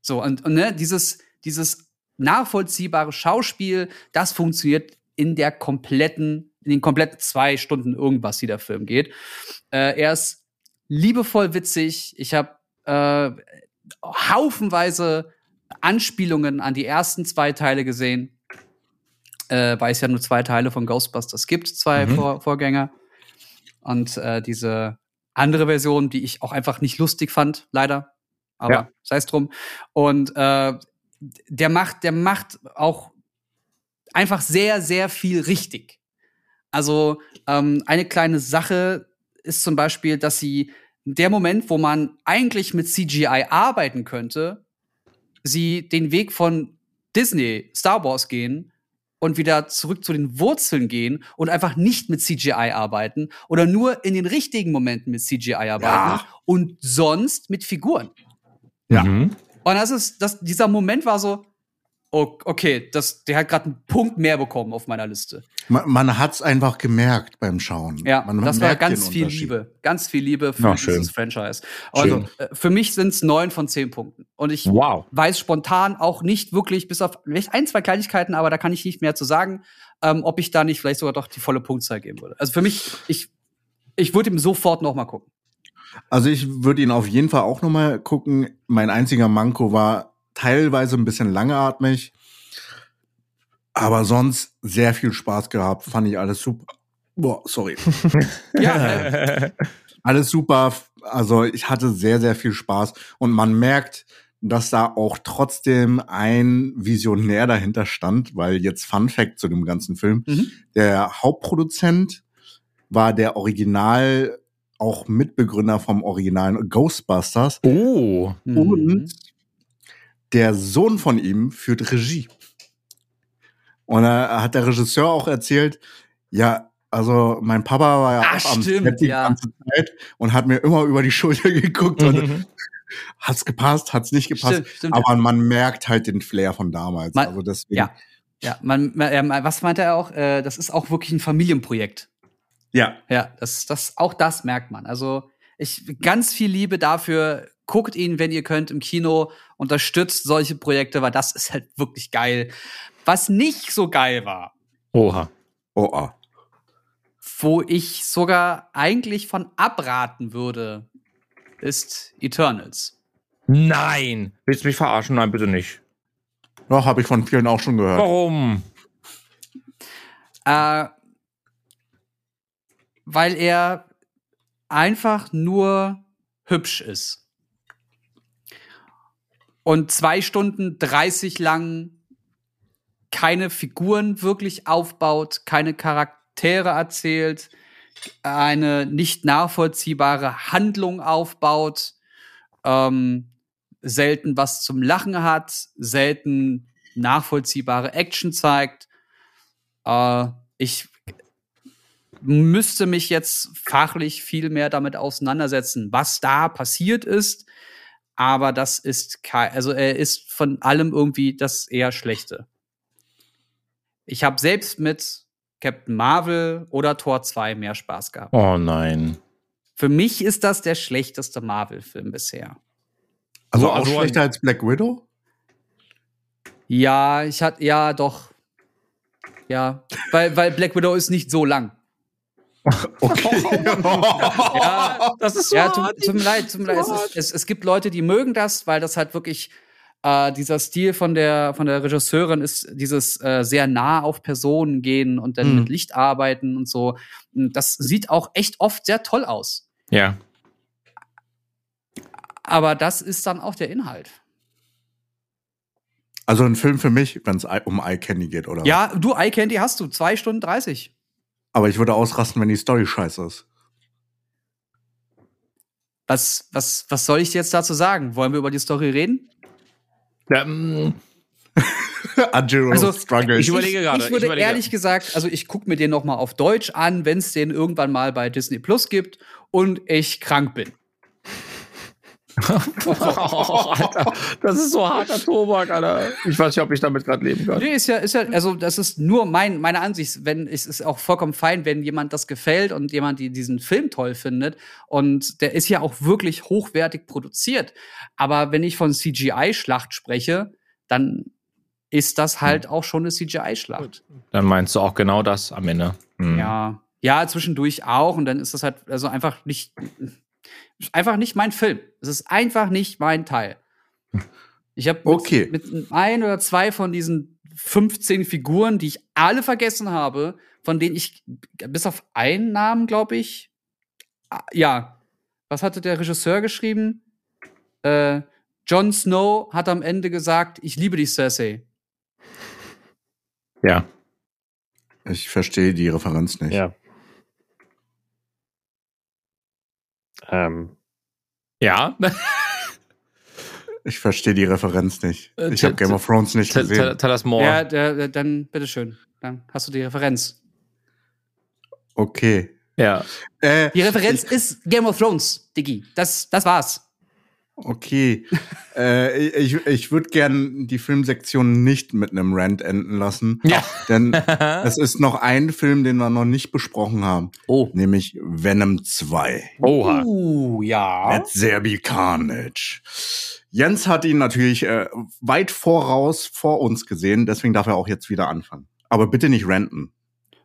Speaker 2: So, und, und ne, dieses, dieses nachvollziehbare Schauspiel, das funktioniert in der kompletten, in den kompletten zwei Stunden irgendwas, die der Film geht. Äh, er ist liebevoll witzig. Ich habe äh, haufenweise Anspielungen an die ersten zwei Teile gesehen, äh, weil es ja nur zwei Teile von Ghostbusters gibt, zwei
Speaker 1: Mhm.
Speaker 2: Vor Vorgänger. Und äh, diese andere Version, die ich auch einfach nicht lustig fand, leider. Aber
Speaker 1: Ja.
Speaker 2: sei es drum. Und äh, der macht, der macht auch einfach sehr, sehr viel richtig. Also ähm, eine kleine Sache ist zum Beispiel, dass sie der Moment, wo man eigentlich mit CGI arbeiten könnte, sie den Weg von Disney, Star Wars gehen und wieder zurück zu den Wurzeln gehen und einfach nicht mit CGI arbeiten oder nur in den richtigen Momenten mit CGI arbeiten und sonst mit Figuren.
Speaker 3: Ja.
Speaker 1: Mhm.
Speaker 2: Und das ist, das, dieser Moment war so, okay, das, der hat gerade einen Punkt mehr bekommen auf meiner Liste.
Speaker 3: Man, man hat's einfach gemerkt beim Schauen.
Speaker 2: Ja,
Speaker 3: man
Speaker 2: das war ganz viel. Liebe. Ganz viel Liebe für
Speaker 1: Na,
Speaker 2: dieses
Speaker 1: schön.
Speaker 2: Franchise. Also, äh, für mich sind es neun von zehn Punkten. Und ich
Speaker 1: Wow.
Speaker 2: weiß spontan auch nicht wirklich, bis auf vielleicht ein, zwei Kleinigkeiten, aber da kann ich nicht mehr zu sagen, ähm, ob ich da nicht vielleicht sogar doch die volle Punktzahl geben würde. Also für mich, ich, ich würde ihm sofort noch mal gucken.
Speaker 3: Also ich würde ihn auf jeden Fall auch noch mal gucken. Mein einziger Manko war teilweise ein bisschen langatmig, aber sonst sehr viel Spaß gehabt. Fand ich alles super. Boah, sorry. *laughs*
Speaker 2: Ja, *laughs*
Speaker 3: alles super. Also ich hatte sehr, sehr viel Spaß und man merkt, dass da auch trotzdem ein Visionär dahinter stand, weil jetzt Fun Fact zu dem ganzen Film.
Speaker 2: Mhm.
Speaker 3: Der Hauptproduzent war der Original, auch Mitbegründer vom originalen Ghostbusters
Speaker 1: Oh.
Speaker 2: Mhm.
Speaker 3: Der Sohn von ihm führt Regie. Und da hat der Regisseur auch erzählt, ja, also mein Papa war ja
Speaker 2: Ah,
Speaker 3: auch am
Speaker 2: stimmt,
Speaker 3: die
Speaker 2: ja.
Speaker 3: ganze Zeit und hat mir immer über die *laughs* Schulter geguckt und
Speaker 1: Mhm.
Speaker 3: hat's gepasst, hat's nicht gepasst.
Speaker 2: Stimmt, stimmt.
Speaker 3: Aber man merkt halt den Flair von damals.
Speaker 2: Man-
Speaker 3: also deswegen,
Speaker 2: ja. Ja, man, man, was meinte er auch? Äh, das ist auch wirklich ein Familienprojekt.
Speaker 3: ja.
Speaker 2: Ja, das, das, auch das merkt man. Also ich ganz viel Liebe dafür. Guckt ihn, wenn ihr könnt, im Kino. Unterstützt solche Projekte, weil das ist halt wirklich geil. Was nicht so geil war,
Speaker 1: Oha.
Speaker 3: Oh, ah.
Speaker 2: wo ich sogar eigentlich von abraten würde, ist Eternals.
Speaker 1: Nein. Willst du mich verarschen? Nein, bitte nicht.
Speaker 3: Doch, habe ich von vielen auch schon gehört.
Speaker 1: Warum?
Speaker 2: Äh, weil er einfach nur hübsch ist. Und zwei Stunden 30 lang keine Figuren wirklich aufbaut, keine Charaktere erzählt, eine nicht nachvollziehbare Handlung aufbaut, ähm, selten was zum Lachen hat, selten nachvollziehbare Action zeigt. Äh, ich müsste mich jetzt fachlich viel mehr damit auseinandersetzen, was da passiert ist. Aber das ist kein, also er ist von allem irgendwie das eher Schlechte. Ich habe selbst mit Captain Marvel oder Tor 2 mehr Spaß gehabt.
Speaker 1: Oh nein.
Speaker 2: Für mich ist das der schlechteste Marvel-Film bisher.
Speaker 3: Also
Speaker 1: So,
Speaker 3: auch
Speaker 1: also-
Speaker 3: schlechter als Black Widow?
Speaker 2: Ja, ich hatte, ja, doch. Ja, weil, weil Black Widow ist nicht so lang.
Speaker 3: Okay. *laughs*
Speaker 2: Ja,
Speaker 1: Das ist
Speaker 2: Ja, tut, tut mir leid, tut mir leid. Es, ist, es, es gibt Leute, die mögen das, weil das halt wirklich äh, dieser Stil von der von der Regisseurin ist, dieses äh, sehr nah auf Personen gehen und dann
Speaker 3: Mhm.
Speaker 2: mit Licht arbeiten und so. Das sieht auch echt oft sehr toll aus.
Speaker 1: Ja.
Speaker 2: Aber das ist dann auch der Inhalt.
Speaker 3: Also ein Film für mich, wenn es um Eye Candy geht, oder?
Speaker 2: Ja, du, Eye Candy hast du, zwei Stunden 30.
Speaker 3: Aber ich würde ausrasten, wenn die Story scheiße ist.
Speaker 2: Was, was, was soll ich dir jetzt dazu sagen? Wollen wir über die Story reden?
Speaker 1: ja mm, *laughs*
Speaker 3: Ajiro
Speaker 2: Also,
Speaker 3: Struggle.
Speaker 1: ich überlege gerade,
Speaker 2: Ich würde
Speaker 1: ich überlege.
Speaker 2: ehrlich gesagt, also ich gucke mir den noch mal auf Deutsch an, wenn es den irgendwann mal bei Disney Plus gibt und ich krank bin.
Speaker 1: Oh, Alter, das ist so harter Tobak, Alter. Ich weiß nicht, ob ich damit gerade leben kann.
Speaker 2: Nee, ist ja, ist ja, also das ist nur mein, meine Ansicht. Wenn, es ist auch vollkommen fein, wenn jemand das gefällt und jemand die diesen Film toll findet. Und der ist ja auch wirklich hochwertig produziert. Aber wenn ich von CGI-Schlacht spreche, dann ist das halt auch schon eine CGI-Schlacht.
Speaker 1: Dann meinst du auch genau das am Ende. Hm.
Speaker 2: Ja. Ja, zwischendurch auch. Und dann ist das halt also einfach nicht, einfach nicht mein Film. Es ist einfach nicht mein Teil. Ich habe
Speaker 3: Okay.
Speaker 2: mit, mit ein oder zwei von diesen 15 Figuren, die ich alle vergessen habe, von denen ich bis auf einen Namen, glaube ich, ah, ja, was hatte der Regisseur geschrieben? Äh, Jon Snow hat am Ende gesagt, ich liebe dich, Cersei.
Speaker 1: Ja.
Speaker 3: Ich verstehe die Referenz nicht.
Speaker 5: Ja. Ähm,
Speaker 1: Ja.
Speaker 3: Ich verstehe die Referenz nicht.
Speaker 1: Äh,
Speaker 3: Ich habe Game of Thrones nicht gesehen.
Speaker 1: tell us more.
Speaker 2: Ja, dann bitteschön. Dann hast du die Referenz.
Speaker 3: Okay.
Speaker 1: Ja.
Speaker 3: Äh,
Speaker 2: Die Referenz ist Game of Thrones, Diggi. Das, das war's.
Speaker 3: Okay. *laughs* äh, ich ich würde gern die Filmsektion nicht mit einem Rant enden lassen.
Speaker 1: Ja. *laughs*
Speaker 3: Denn *laughs* es ist noch ein Film, den wir noch nicht besprochen haben.
Speaker 2: Oh.
Speaker 3: Nämlich Venom 2.
Speaker 1: Oha.
Speaker 2: Uh, ja.
Speaker 3: Mit Serbi Carnage. Jens hat ihn natürlich äh, weit voraus vor uns gesehen, deswegen darf er auch jetzt wieder anfangen. Aber bitte nicht ranten.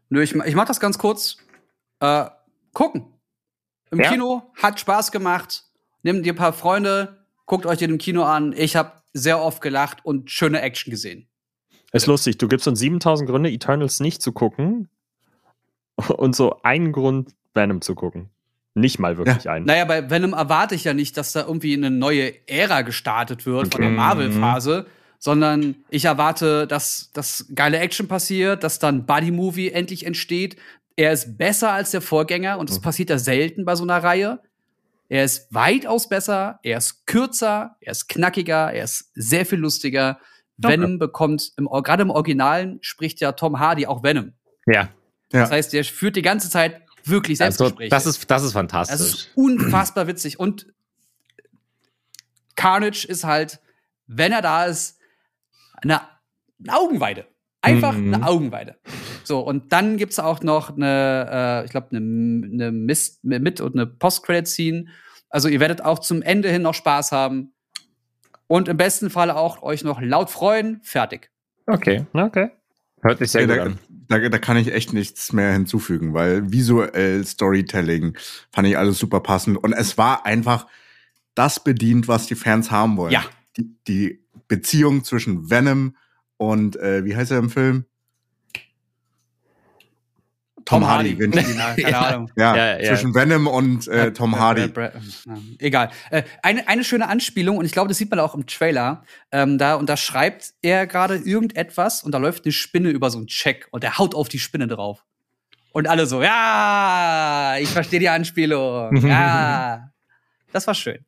Speaker 2: Nö, ich, ich mach das ganz kurz. Äh, gucken. Im
Speaker 1: Ja?
Speaker 2: Kino hat Spaß gemacht. Nehmt ihr ein paar Freunde, guckt euch den im Kino an. Ich habe sehr oft gelacht und schöne Action gesehen.
Speaker 5: Ist lustig, du gibst uns 7000 Gründe, Eternals nicht zu gucken und so einen Grund, Venom zu gucken. Nicht mal wirklich einen.
Speaker 2: Naja, bei Venom erwarte ich ja nicht, dass da irgendwie eine neue Ära gestartet wird von der
Speaker 1: Okay.
Speaker 2: Marvel-Phase, sondern ich erwarte, dass, dass geile Action passiert, dass dann Buddy-Movie endlich entsteht. Er ist besser als der Vorgänger und das passiert ja selten bei so einer Reihe. Er ist weitaus besser, er ist kürzer, er ist knackiger, er ist sehr viel lustiger.
Speaker 5: Okay.
Speaker 2: Venom bekommt, im, gerade im Originalen spricht ja Tom Hardy auch Venom.
Speaker 1: Ja.
Speaker 3: Ja.
Speaker 2: Das heißt, der führt die ganze Zeit wirklich
Speaker 1: Also,
Speaker 2: Selbstgespräche.
Speaker 1: das ist, das ist
Speaker 2: Das
Speaker 1: fantastisch.
Speaker 2: ist unfassbar witzig. Und Carnage ist halt, wenn er da ist, eine, eine Augenweide. Einfach
Speaker 1: Mhm.
Speaker 2: eine Augenweide. So, und dann gibt's auch noch eine, äh, ich glaube, eine, eine Mist, Mit- und eine Post-Credit-Scene. Also ihr werdet auch zum Ende hin noch Spaß haben. Und im besten Fall auch euch noch laut freuen. Fertig.
Speaker 1: okay.
Speaker 5: Okay.
Speaker 1: Hört sich sehr
Speaker 3: Ja,
Speaker 1: gut
Speaker 3: da,
Speaker 1: an.
Speaker 3: da, da kann ich echt nichts mehr hinzufügen, weil visuell Storytelling fand ich alles super passend. Und es war einfach das bedient, was die Fans haben wollen.
Speaker 2: Ja.
Speaker 3: Die, die Beziehung zwischen Venom und, äh, wie heißt er im Film? Tom, Hardy. wenn ich ihn- *laughs*
Speaker 2: Ja, keine Ahnung.
Speaker 3: Ja,
Speaker 1: Ja, ja.
Speaker 3: zwischen Venom und äh, Tom
Speaker 2: Bra-
Speaker 3: Hardy.
Speaker 2: Ja, egal. Äh, eine, eine schöne Anspielung, und ich glaube, das sieht man auch im Trailer. Ähm, da, und da schreibt er gerade irgendetwas und da läuft eine Spinne über so einen Check und er haut auf die Spinne drauf. Und alle so, ja, ich verstehe die Anspielung. *laughs* Ja. Das war schön.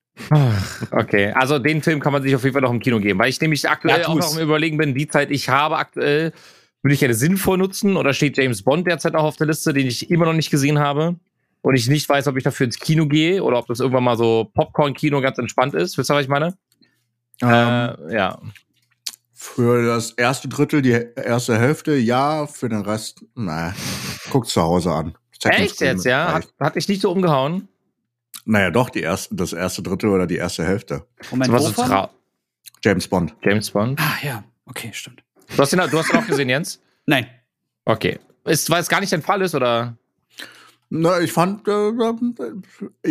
Speaker 1: Okay, also den Film kann man sich auf jeden Fall noch im Kino geben, weil ich nämlich aktuell
Speaker 2: Ja,
Speaker 1: auch noch am Überlegen bin, die Zeit ich habe aktuell, würde ich gerne sinnvoll nutzen oder steht James Bond derzeit auch auf der Liste, den ich immer noch nicht gesehen habe und ich nicht weiß, ob ich dafür ins Kino gehe oder ob das irgendwann mal so Popcorn-Kino ganz entspannt ist. Wisst ihr, was ich meine?
Speaker 3: Ähm,
Speaker 1: Äh, ja.
Speaker 3: Für das erste Drittel, die erste Hälfte, ja. Für den Rest, na, guckt zu Hause an.
Speaker 1: Echt jetzt, ja? Hat, hat dich nicht so umgehauen?
Speaker 3: Naja, doch, die erste, das erste Drittel oder die erste Hälfte.
Speaker 2: Moment,
Speaker 1: So was trau-
Speaker 3: James Bond.
Speaker 1: James Bond.
Speaker 2: Ah, ja. Okay, stimmt.
Speaker 1: Du hast, ihn, du hast ihn auch gesehen, Jens? *laughs*
Speaker 2: Nein.
Speaker 1: Okay. Ist, weil es gar nicht dein Fall ist, oder?
Speaker 3: Na, ich fand, äh, äh,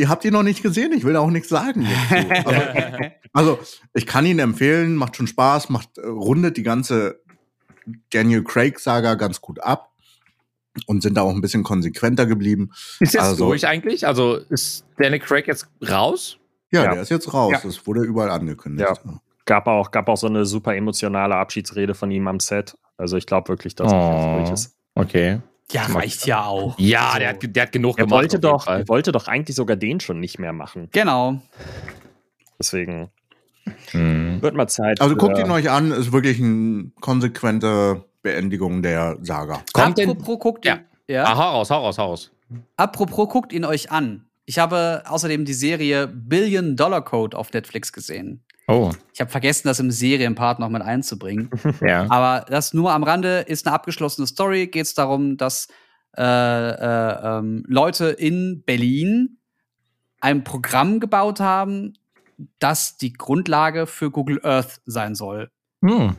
Speaker 3: ihr habt ihn noch nicht gesehen, ich will da auch nichts sagen. Dazu. *laughs* Also, also, ich kann ihn empfehlen, macht schon Spaß, macht, äh, rundet die ganze Daniel Craig-Saga ganz gut ab und sind da auch ein bisschen konsequenter geblieben.
Speaker 1: Ist jetzt
Speaker 3: Also-
Speaker 1: durch eigentlich? Also ist Daniel Craig jetzt raus?
Speaker 3: Ja,
Speaker 5: Ja.
Speaker 3: der ist jetzt raus,
Speaker 2: Ja.
Speaker 3: das wurde überall angekündigt.
Speaker 5: Gab auch, gab auch so eine super emotionale Abschiedsrede von ihm am Set. Also ich glaube wirklich, dass
Speaker 1: Oh.
Speaker 5: durch ist.
Speaker 1: Okay.
Speaker 2: Ja, reicht ja auch.
Speaker 1: Ja,
Speaker 2: Also,
Speaker 1: der, hat, der hat genug
Speaker 5: Er
Speaker 1: gemacht.
Speaker 5: wollte doch,
Speaker 1: Fall.
Speaker 5: er wollte doch eigentlich sogar den schon nicht mehr machen.
Speaker 2: Genau.
Speaker 5: Deswegen
Speaker 1: Hm.
Speaker 5: wird mal Zeit.
Speaker 3: Also
Speaker 5: für-
Speaker 3: guckt ihn euch an, ist wirklich eine konsequente Beendigung der Saga.
Speaker 1: Kommt denn-
Speaker 2: Apropos guckt
Speaker 1: Ja.
Speaker 2: ihn, ja?
Speaker 1: Ah, hau raus, hau raus, hau raus.
Speaker 2: Apropos guckt ihn euch an. Ich habe außerdem die Serie Billion Dollar Code auf Netflix gesehen.
Speaker 1: Oh,
Speaker 2: Ich habe vergessen, das im Serienpart noch mit einzubringen. *laughs*
Speaker 1: ja.
Speaker 2: Aber das nur am Rande ist eine abgeschlossene Story. Geht es darum, dass äh, äh, ähm, Leute in Berlin ein Programm gebaut haben, das die Grundlage für Google Earth sein soll.
Speaker 1: Hm.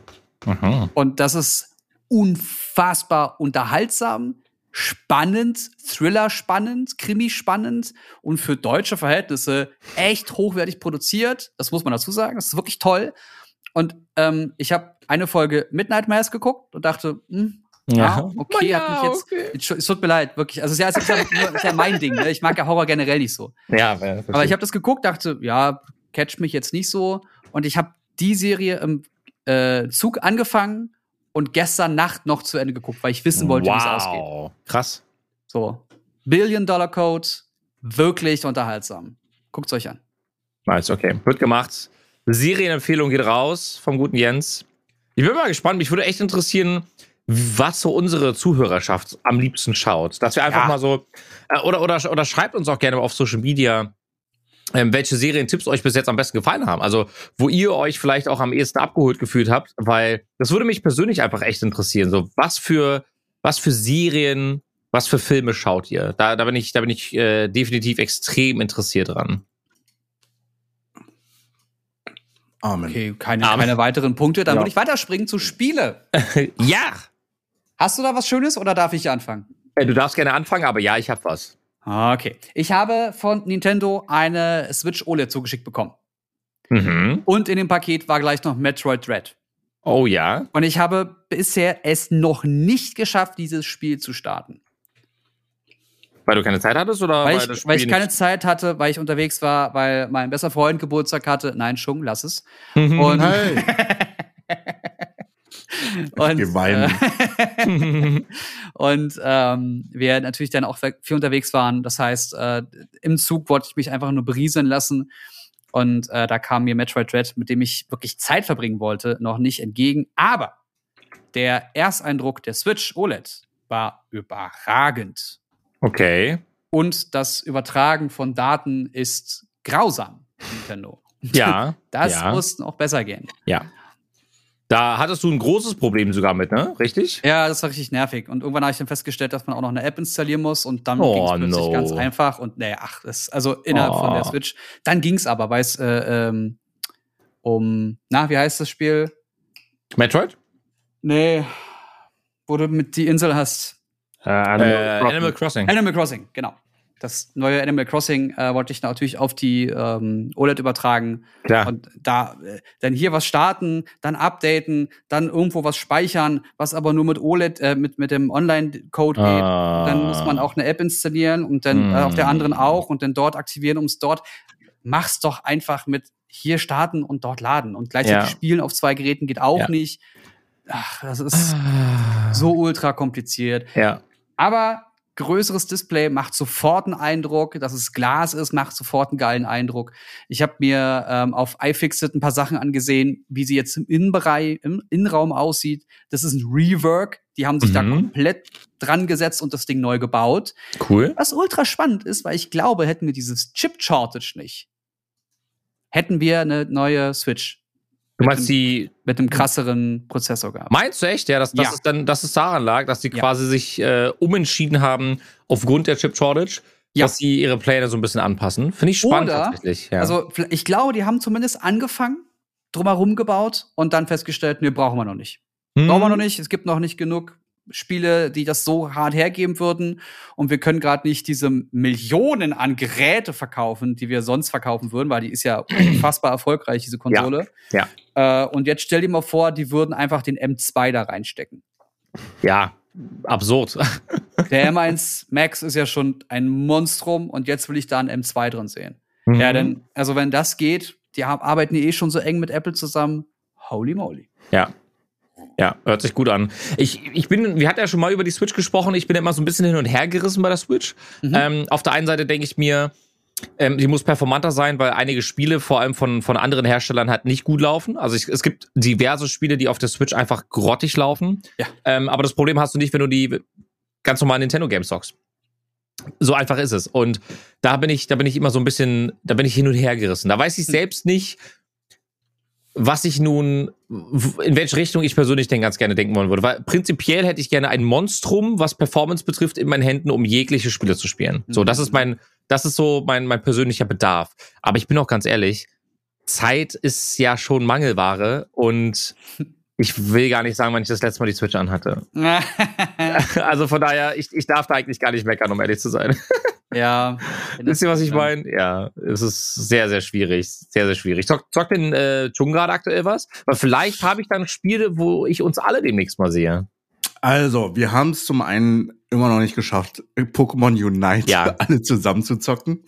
Speaker 2: Und das ist unfassbar unterhaltsam, spannend, Thriller spannend, Krimi spannend und für deutsche Verhältnisse echt hochwertig produziert. Das muss man dazu sagen. Das ist wirklich toll. Und ähm, ich habe eine Folge Midnight Mass geguckt und dachte, hm, ja, okay,
Speaker 1: Ja,
Speaker 2: hat mich jetzt.
Speaker 1: okay.
Speaker 2: Es tut mir leid, wirklich. Also, es ist ja, es ist ja, nur- ist ja mein Ding. Ne? Ich mag ja Horror generell nicht so.
Speaker 1: Ja,
Speaker 2: Aber ich habe das geguckt, dachte, ja, catcht mich jetzt nicht so. Und ich habe die Serie im äh, Zug angefangen und gestern Nacht noch zu Ende geguckt, weil ich wissen wollte, wie es ausgeht.
Speaker 1: Wow. Krass.
Speaker 2: So. Billion Dollar Code, wirklich unterhaltsam. Guckt's euch an.
Speaker 1: Nice, okay. Wird gemacht. Serienempfehlung geht raus vom guten Jens. Ich bin mal gespannt. Mich würde echt interessieren, was so unsere Zuhörerschaft am liebsten schaut. Dass wir einfach
Speaker 2: Ja.
Speaker 1: mal so, äh, oder, oder, oder schreibt uns auch gerne auf Social Media, ähm, welche Serientipps euch bis jetzt am besten gefallen haben. Also, wo ihr euch vielleicht auch am ehesten abgeholt gefühlt habt, weil das würde mich persönlich einfach echt interessieren. So, was für, was für Serien, was für Filme schaut ihr? Da, da bin ich, da bin ich äh, definitiv extrem interessiert dran.
Speaker 3: Amen.
Speaker 2: Okay, keine,
Speaker 1: Amen.
Speaker 2: keine weiteren Punkte. Dann
Speaker 1: Ja.
Speaker 2: würde ich weiterspringen zu Spiele. *laughs*
Speaker 1: ja!
Speaker 2: Hast du da was Schönes oder darf ich anfangen?
Speaker 1: Äh, Du darfst gerne anfangen, aber ja, ich hab was.
Speaker 2: Okay. Ich habe von Nintendo eine Switch OLED zugeschickt bekommen.
Speaker 1: Mhm.
Speaker 2: Und in dem Paket war gleich noch Metroid Dread.
Speaker 1: Oh ja.
Speaker 2: Und ich habe bisher es noch nicht geschafft, dieses Spiel zu starten.
Speaker 1: Weil du keine Zeit hattest oder
Speaker 2: Weil,
Speaker 1: das
Speaker 2: ich,
Speaker 1: Spiel
Speaker 2: weil ich keine
Speaker 1: nicht-
Speaker 2: Zeit hatte, weil ich unterwegs war, weil mein bester Freund Geburtstag hatte. Nein, Schung, lass es.
Speaker 1: Mhm.
Speaker 2: Und,
Speaker 3: Hey. *laughs*
Speaker 2: und, äh, *laughs* und ähm, wir natürlich dann auch viel unterwegs waren. Das heißt, äh, im Zug wollte ich mich einfach nur berieseln lassen. Und äh, da kam mir Metroid Dread, mit dem ich wirklich Zeit verbringen wollte, noch nicht entgegen. Aber der Ersteindruck der Switch OLED war überragend.
Speaker 1: okay.
Speaker 2: Und das Übertragen von Daten ist grausam, Nintendo.
Speaker 1: Ja. *laughs*
Speaker 2: Das
Speaker 1: ja.
Speaker 2: muss noch besser gehen.
Speaker 1: Ja. Da hattest du ein großes Problem sogar mit, ne? Richtig?
Speaker 2: Ja, das war richtig nervig. Und irgendwann habe ich dann festgestellt, dass man auch noch eine App installieren muss und dann
Speaker 1: Oh,
Speaker 2: ging es plötzlich
Speaker 1: no.
Speaker 2: ganz einfach und nee, ach, das also innerhalb von der
Speaker 1: Oh.
Speaker 2: Switch. Dann ging es aber, weil es äh, ähm, um, na, wie heißt das Spiel?
Speaker 1: Metroid?
Speaker 2: Nee, wo du mit die Insel hast.
Speaker 5: Äh, Animal
Speaker 1: Äh,
Speaker 5: Crossing.
Speaker 1: Animal Crossing.
Speaker 2: Animal Crossing, genau. Das neue Animal Crossing äh, wollte ich natürlich auf die ähm, OLED übertragen.
Speaker 1: Klar.
Speaker 2: Und da äh, dann hier was starten, dann updaten, dann irgendwo was speichern, was aber nur mit OLED, äh, mit, mit dem Online-Code geht.
Speaker 1: Ah.
Speaker 2: Dann muss man auch eine App installieren und dann äh, auf der
Speaker 1: Mm.
Speaker 2: anderen auch und dann dort aktivieren, um es dort. Mach's doch einfach mit hier starten und dort laden. Und gleichzeitig
Speaker 1: Ja.
Speaker 2: spielen auf zwei Geräten geht auch
Speaker 1: Ja.
Speaker 2: nicht. Ach, das ist
Speaker 1: Ah.
Speaker 2: so ultra kompliziert.
Speaker 1: Ja.
Speaker 2: Aber größeres Display macht sofort einen Eindruck, dass es Glas ist, macht sofort einen geilen Eindruck. Ich habe mir ähm, auf iFixit ein paar Sachen angesehen, wie sie jetzt im Innenbereich, im Innenraum aussieht. Das ist ein Rework. Die haben sich da
Speaker 1: Mhm.
Speaker 2: komplett dran gesetzt und das Ding neu gebaut.
Speaker 1: Cool.
Speaker 2: Was ultra spannend ist, weil ich glaube, hätten wir dieses Chip-Shortage nicht, hätten wir eine neue Switch
Speaker 1: Du meinst die,
Speaker 2: mit einem krasseren Prozessor gehabt.
Speaker 1: meinst du echt, ja, dass, dass
Speaker 2: Ja.
Speaker 1: es dann, dass es daran lag, dass die
Speaker 2: Ja.
Speaker 1: quasi sich äh, umentschieden haben aufgrund der Chip Shortage,
Speaker 2: Ja.
Speaker 1: dass sie ihre Pläne so ein bisschen anpassen? Finde ich spannend
Speaker 2: Oder-
Speaker 1: tatsächlich. Ja.
Speaker 2: Also ich glaube, die haben zumindest angefangen, drumherum gebaut und dann festgestellt, nee, brauchen wir noch nicht.
Speaker 1: Hm.
Speaker 2: Brauchen wir noch nicht. Es gibt noch nicht genug Spiele, die das so hart hergeben würden. Und wir können gerade nicht diese Millionen an Geräte verkaufen, die wir sonst verkaufen würden, weil die ist ja unfassbar erfolgreich, diese Konsole.
Speaker 1: Ja,
Speaker 2: Äh, und jetzt stell dir mal vor, die würden einfach den M2 da reinstecken.
Speaker 1: Ja, absurd. *laughs*
Speaker 2: Der M1 Max ist ja schon ein Monstrum und jetzt will ich da einen M2 drin sehen.
Speaker 1: Mhm.
Speaker 2: Ja, denn, also wenn das geht, die haben, arbeiten eh schon so eng mit Apple zusammen. Holy moly.
Speaker 1: Ja. Ja, hört sich gut an. Ich, ich bin, wir hatten ja schon mal über die Switch gesprochen, ich bin immer so ein bisschen hin und her gerissen bei der Switch.
Speaker 2: Mhm.
Speaker 1: Ähm, auf der einen Seite denke ich mir, ähm, die muss performanter sein, weil einige Spiele, vor allem von, von anderen Herstellern, halt nicht gut laufen. Also ich, es gibt diverse Spiele, die auf der Switch einfach grottig laufen.
Speaker 2: Ja.
Speaker 1: Ähm, aber das Problem hast du nicht, wenn du die ganz normalen Nintendo Games zockst. So einfach ist es. Und da bin ich, da bin ich immer so ein bisschen, da bin ich hin und her gerissen. Da weiß ich
Speaker 2: Hm.
Speaker 1: selbst nicht, was ich nun, in welche Richtung ich persönlich denn ganz gerne denken wollen würde. Weil prinzipiell hätte ich gerne ein Monstrum, was Performance betrifft, in meinen Händen, um jegliche Spiele zu spielen. So, das ist mein, das ist so mein, mein persönlicher Bedarf. Aber ich bin auch ganz ehrlich, Zeit ist ja schon Mangelware und ich will gar nicht sagen, wann ich das letzte Mal die Switch anhatte. *laughs* *laughs* Also von daher, ich, ich darf da eigentlich gar nicht meckern, um ehrlich zu sein. *laughs*
Speaker 2: ja. *laughs*
Speaker 1: Wisst ihr, was ich meine? Ja, es ist sehr, sehr schwierig. Sehr, sehr schwierig. Zock, zockt denn äh, Chung gerade aktuell was? Weil vielleicht habe ich dann Spiele, wo ich uns alle demnächst mal sehe.
Speaker 3: Also, wir haben es zum einen immer noch nicht geschafft, Pokémon Unite
Speaker 1: Ja. *laughs*
Speaker 3: alle zusammen zu zocken.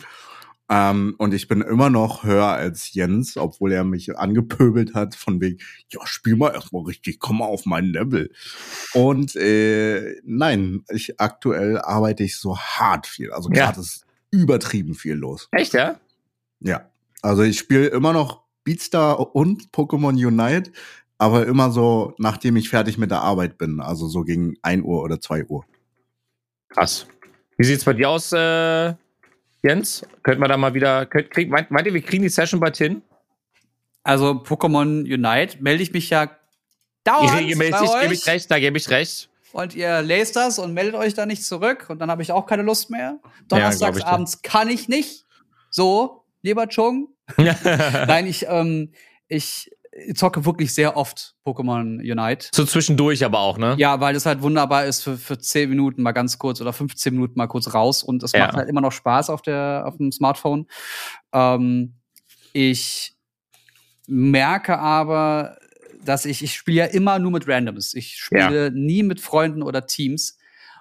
Speaker 3: Ähm, und ich bin immer noch höher als Jens, obwohl er mich angepöbelt hat, von wegen, ja, spiel mal erstmal richtig, komm mal auf mein Level. Und äh, nein, ich aktuell arbeite ich so hart viel. Also
Speaker 1: Ja.
Speaker 3: gerade ist übertrieben viel los.
Speaker 1: Echt, ja?
Speaker 3: Ja. Also ich spiele immer noch Beatstar und Pokémon Unite, aber immer so, nachdem ich fertig mit der Arbeit bin. Also so gegen 1 Uhr oder 2 Uhr.
Speaker 1: Krass. Wie sieht's bei dir aus, äh, Jens, könnten wir da mal wieder, könnt, krieg, meint, meint ihr, wir kriegen die Session bald hin?
Speaker 2: Also Pokémon Unite melde ich mich ja dauernd *laughs*
Speaker 1: Regelmäßig,
Speaker 2: bei
Speaker 1: gebe
Speaker 2: euch
Speaker 1: ich recht, da gebe ich recht.
Speaker 2: und ihr lest das und meldet euch da nicht zurück und dann habe ich auch keine Lust mehr.
Speaker 1: glaub
Speaker 2: Donnerstags
Speaker 1: ich dir.
Speaker 2: abends kann ich nicht. So, lieber Chung. *laughs* Nein, ich, ähm, ich zocke wirklich sehr oft Pokémon Unite.
Speaker 1: so zwischendurch aber auch, ne?
Speaker 2: Ja, weil es halt wunderbar ist für, für 10 Minuten mal ganz kurz oder 15 Minuten mal kurz raus und es
Speaker 1: Ja.
Speaker 2: macht halt immer noch Spaß auf der auf dem Smartphone. Ähm, ich merke aber, dass ich ich spiele ja immer nur mit Randoms. Ich spiele nie mit Freunden oder Teams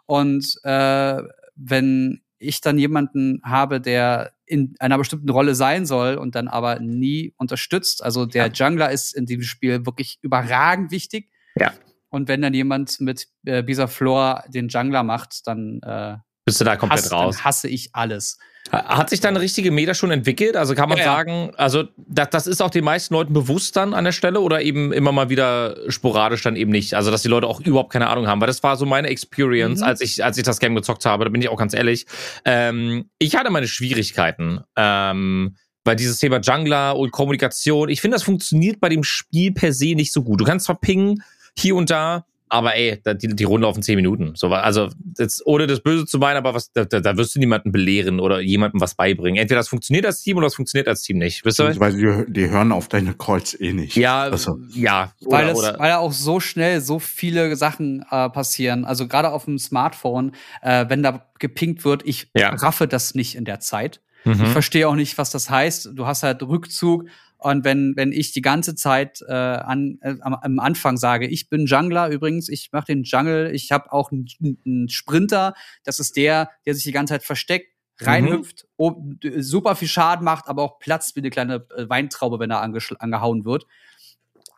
Speaker 2: und äh, wenn ich dann jemanden habe, der in einer bestimmten Rolle sein soll und dann aber nie unterstützt. Also der Jungler ist in diesem Spiel wirklich überragend wichtig.
Speaker 1: Ja.
Speaker 2: Und wenn dann jemand mit äh, Bisa Flor den Jungler macht, dann, äh,
Speaker 1: Bist du da komplett
Speaker 2: hasse,
Speaker 1: raus?
Speaker 2: dann hasse ich alles.
Speaker 1: Hat sich da eine richtige Meta schon entwickelt? Also kann man
Speaker 2: Ja, ja.
Speaker 1: sagen, also das, das ist auch den meisten Leuten bewusst dann an der Stelle oder eben immer mal wieder sporadisch dann eben nicht? Also dass die Leute auch überhaupt keine Ahnung haben, weil das war so meine Experience,
Speaker 2: Mhm.
Speaker 1: als ich als ich das Game gezockt habe. Da bin ich auch ganz ehrlich. Ähm, ich hatte meine Schwierigkeiten. Ähm, weil dieses Thema Jungler und Kommunikation, ich finde, das funktioniert bei dem Spiel per se nicht so gut. Du kannst zwar pingen hier und da, aber ey, die, die Runde auf in 10 Minuten. So, also, jetzt, ohne das Böse zu meinen, aber was, da, da, da wirst du niemanden belehren oder jemandem was beibringen. Entweder das funktioniert als Team oder das funktioniert als Team nicht. Wisst ihr?
Speaker 3: Weil die, die hören auf deine Calls eh nicht.
Speaker 1: Ja,
Speaker 3: Also,
Speaker 1: ja.
Speaker 2: Weil,
Speaker 1: Oder,
Speaker 2: es,
Speaker 1: oder,
Speaker 2: weil auch so schnell so viele Sachen äh, passieren. Also gerade auf dem Smartphone, äh, wenn da gepinkt wird, ich
Speaker 1: Ja.
Speaker 2: raffe das nicht in der Zeit. Ich
Speaker 1: mhm.
Speaker 2: verstehe auch nicht, was das heißt. Du hast halt Rückzug. Und wenn, wenn ich die ganze Zeit äh, an, äh, am, am Anfang sage, ich bin Jungler übrigens, ich mache den Jungle, ich habe auch einen, einen Sprinter, das ist der, der sich die ganze Zeit versteckt, reinhüpft, ob- d- super viel Schaden macht, aber auch platzt wie eine kleine äh, Weintraube, wenn er angehauen wird.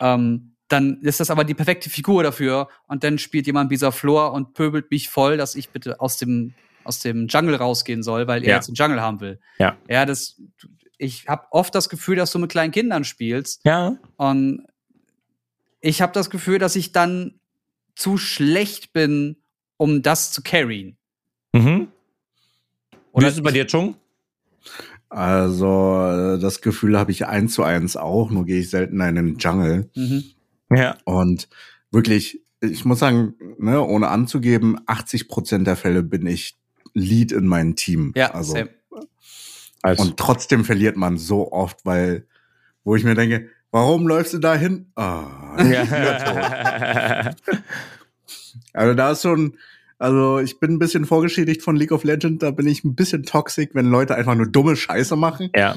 Speaker 2: Ähm, dann ist das aber die perfekte Figur dafür. Und dann spielt jemand dieser Flor und pöbelt mich voll, dass ich bitte aus dem, aus dem Jungle rausgehen soll, weil er
Speaker 1: Ja.
Speaker 2: jetzt den Jungle haben will.
Speaker 1: Ja.
Speaker 2: Ja, das, ich habe oft das Gefühl, dass du mit kleinen Kindern spielst.
Speaker 1: ja.
Speaker 2: Und ich habe das Gefühl, dass ich dann zu schlecht bin, um das zu carryen.
Speaker 1: Mhm. Wie
Speaker 2: Oder
Speaker 1: ist es bei dir, Chung?
Speaker 3: also äh, das Gefühl habe ich eins zu eins auch, nur gehe ich selten in den Jungle.
Speaker 2: Mhm.
Speaker 1: Ja.
Speaker 3: Und wirklich, ich muss sagen, ne, ohne anzugeben, 80 Prozent der Fälle bin ich Lead in meinem Team.
Speaker 2: Ja,
Speaker 3: also,
Speaker 2: same.
Speaker 1: Also,
Speaker 3: und trotzdem verliert man so oft, weil, wo ich mir denke, warum läufst du da hin? Ah,
Speaker 1: ja.
Speaker 3: Also da ist schon, also ich bin ein bisschen vorgeschädigt von League of Legends, da bin ich ein bisschen toxisch, wenn Leute einfach nur dumme Scheiße machen.
Speaker 1: ja.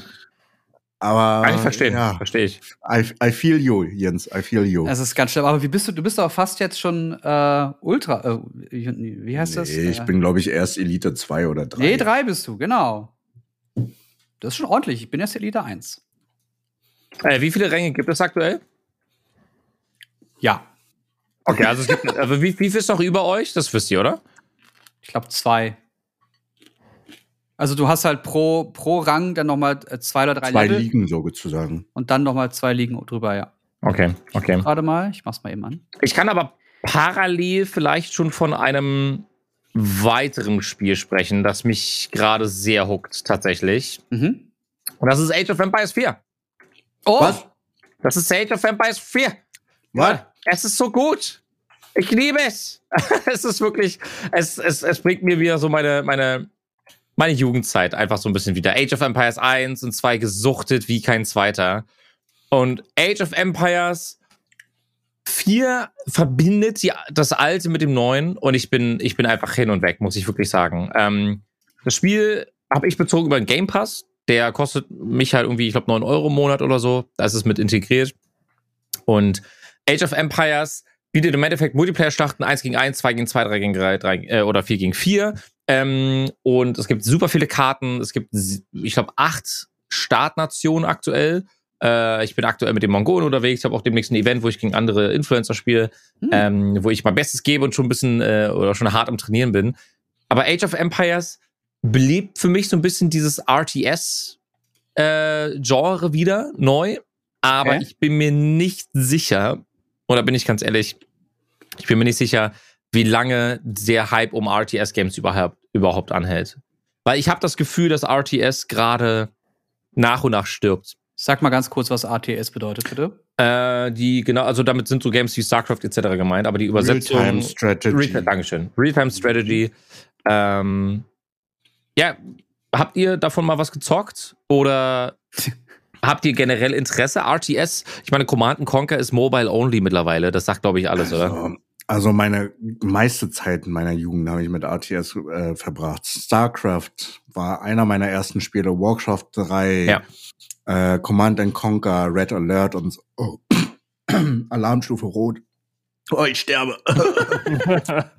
Speaker 3: Aber
Speaker 1: Kann ich verstehen.
Speaker 3: Ja,
Speaker 1: Verstehe ich.
Speaker 3: I, I feel you, Jens, I feel you.
Speaker 2: Es ist ganz schlimm. Aber wie bist du? Du bist doch fast jetzt schon äh, Ultra. Äh, wie heißt das?
Speaker 3: nee, ich
Speaker 2: Äh,
Speaker 3: bin, glaube ich, erst Elite 2 oder 3.
Speaker 2: Nee, drei bist du, genau. Das ist schon ordentlich. Ich bin erst Elite 1.
Speaker 1: Äh, wie viele Ränge gibt es aktuell?
Speaker 2: Ja.
Speaker 1: Okay, also es gibt, *laughs* also wie, wie viel ist noch über euch? Das wisst ihr, oder?
Speaker 2: Ich glaube zwei. Also du hast halt pro, pro Rang dann noch mal äh, zwei oder drei
Speaker 3: Zwei
Speaker 2: Level
Speaker 3: Ligen sozusagen.
Speaker 2: und dann noch mal zwei Ligen drüber, ja.
Speaker 1: Okay, okay.
Speaker 2: Gerade mal, ich mach's mal eben an.
Speaker 1: Ich kann aber parallel vielleicht schon von einem weiteren Spiel sprechen, das mich gerade sehr huckt, tatsächlich.
Speaker 2: Mhm.
Speaker 1: Und das ist Age of Empires 4.
Speaker 2: Oh,
Speaker 3: Was?
Speaker 1: Das ist Age of Empires 4.
Speaker 3: Was?
Speaker 1: Es ist so gut. Ich liebe es. *laughs* es ist wirklich, es, es, es bringt mir wieder so meine, meine, meine Jugendzeit einfach so ein bisschen wieder. Age of Empires 1 und 2 gesuchtet wie kein zweiter. Und Age of Empires 4 verbindet die, das Alte mit dem Neuen und ich bin, ich bin einfach hin und weg, muss ich wirklich sagen. Ähm, das Spiel habe ich bezogen über den Game Pass. Der kostet mich halt irgendwie, ich glaube, 9 Euro im Monat oder so. Da ist es mit integriert. Und Age of Empires bietet im Endeffekt Multiplayer-Schlachten 1 gegen 1, 2 gegen 2, 3 gegen 3, 3 äh, oder 4 gegen 4. Ähm, und es gibt super viele Karten. Es gibt, ich glaube, acht Startnationen aktuell. Äh, ich bin aktuell mit den Mongolen unterwegs. Ich habe auch demnächst ein Event, wo ich gegen andere Influencer spiele,
Speaker 2: Hm.
Speaker 1: ähm, wo ich mein Bestes gebe und schon ein bisschen äh, oder schon hart am Trainieren bin. Aber Age of Empires belebt für mich so ein bisschen dieses RTS äh, Genre wieder neu. Aber ich bin mir nicht sicher, oder bin ich ganz ehrlich, ich bin mir nicht sicher, wie lange der Hype um RTS-Games überhaupt, überhaupt anhält. Weil ich habe das Gefühl, dass RTS gerade nach und nach stirbt.
Speaker 2: Sag mal ganz kurz, was RTS bedeutet, bitte.
Speaker 1: Äh, die, genau, also damit sind so Games wie StarCraft etc. gemeint, aber die Übersetzung.
Speaker 3: Real-Time Strategy.
Speaker 1: Real, Dankeschön. Real-Time Strategy. Ähm, ja, habt ihr davon mal was gezockt? Oder *laughs* habt ihr generell Interesse? RTS, ich meine, Command Conquer ist mobile only mittlerweile. Das sagt, glaube ich, alles, oder?
Speaker 3: Also, also meine meiste Zeit in meiner Jugend habe ich mit RTS äh, verbracht. StarCraft war einer meiner ersten Spiele. Warcraft 3,
Speaker 1: Ja.
Speaker 3: Äh, Command and Conquer, Red Alert und so. oh. *clears throat* Alarmstufe Rot. Oh, ich sterbe. *laughs*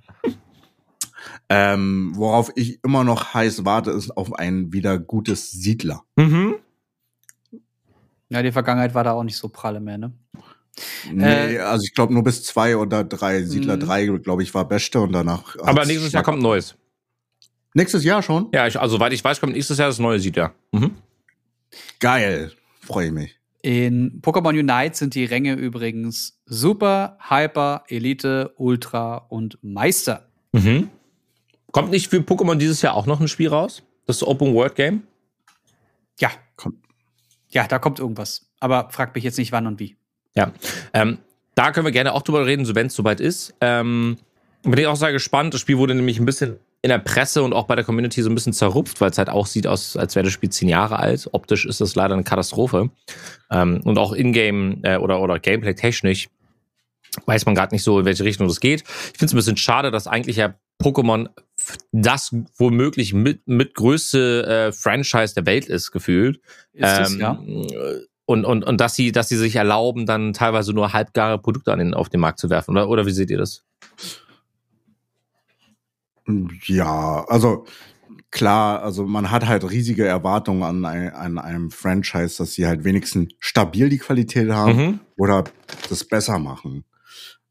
Speaker 3: ähm, worauf ich immer noch heiß warte, ist auf ein wieder gutes Siedler.
Speaker 1: Mhm.
Speaker 2: Ja, die Vergangenheit war da auch nicht so pralle mehr, ne?
Speaker 3: Nee,
Speaker 2: Äh,
Speaker 3: also ich glaube nur bis zwei oder drei. Siedler
Speaker 2: Mhm.
Speaker 3: 3, glaube ich, war beste und danach.
Speaker 1: Aber nächstes Jahr kommt ein neues.
Speaker 3: Nächstes Jahr schon?
Speaker 1: Ja, ich, also soweit ich weiß, kommt nächstes Jahr das neue Siedler. Mhm.
Speaker 3: Geil. Freue ich mich.
Speaker 2: In Pokémon Unite sind die Ränge übrigens Super, Hyper, Elite, Ultra und Meister.
Speaker 1: Mhm. Kommt nicht für Pokémon dieses Jahr auch noch ein Spiel raus? Das Open World Game?
Speaker 2: Ja,
Speaker 3: Kommt.
Speaker 2: ja, da kommt irgendwas. Aber frag mich jetzt nicht wann und wie.
Speaker 1: Ja. Ähm, da können wir gerne auch drüber reden, so wenn es soweit ist. Ähm, bin ich auch sehr gespannt. Das Spiel wurde nämlich ein bisschen in der Presse und auch bei der Community so ein bisschen zerrupft, weil es halt auch sieht aus, als wäre das Spiel zehn Jahre alt. Optisch ist das leider eine Katastrophe. Ähm, und auch in-game äh, oder, oder Gameplay-technisch weiß man gerade nicht so, in welche Richtung das geht. Ich finde es ein bisschen schade, dass eigentlich ja Pokémon das womöglich mit, mit größte äh, Franchise der Welt ist, gefühlt.
Speaker 2: Ist es,
Speaker 1: Ähm,
Speaker 2: ja?
Speaker 1: Und, und, und dass sie, dass sie sich erlauben, dann teilweise nur halbgare Produkte an den, auf den Markt zu werfen. Oder, oder wie seht ihr das?
Speaker 3: Ja, also klar, also man hat halt riesige Erwartungen an, ein, an einem Franchise, dass sie halt wenigstens stabil die Qualität haben
Speaker 1: Mhm.
Speaker 3: oder das besser machen.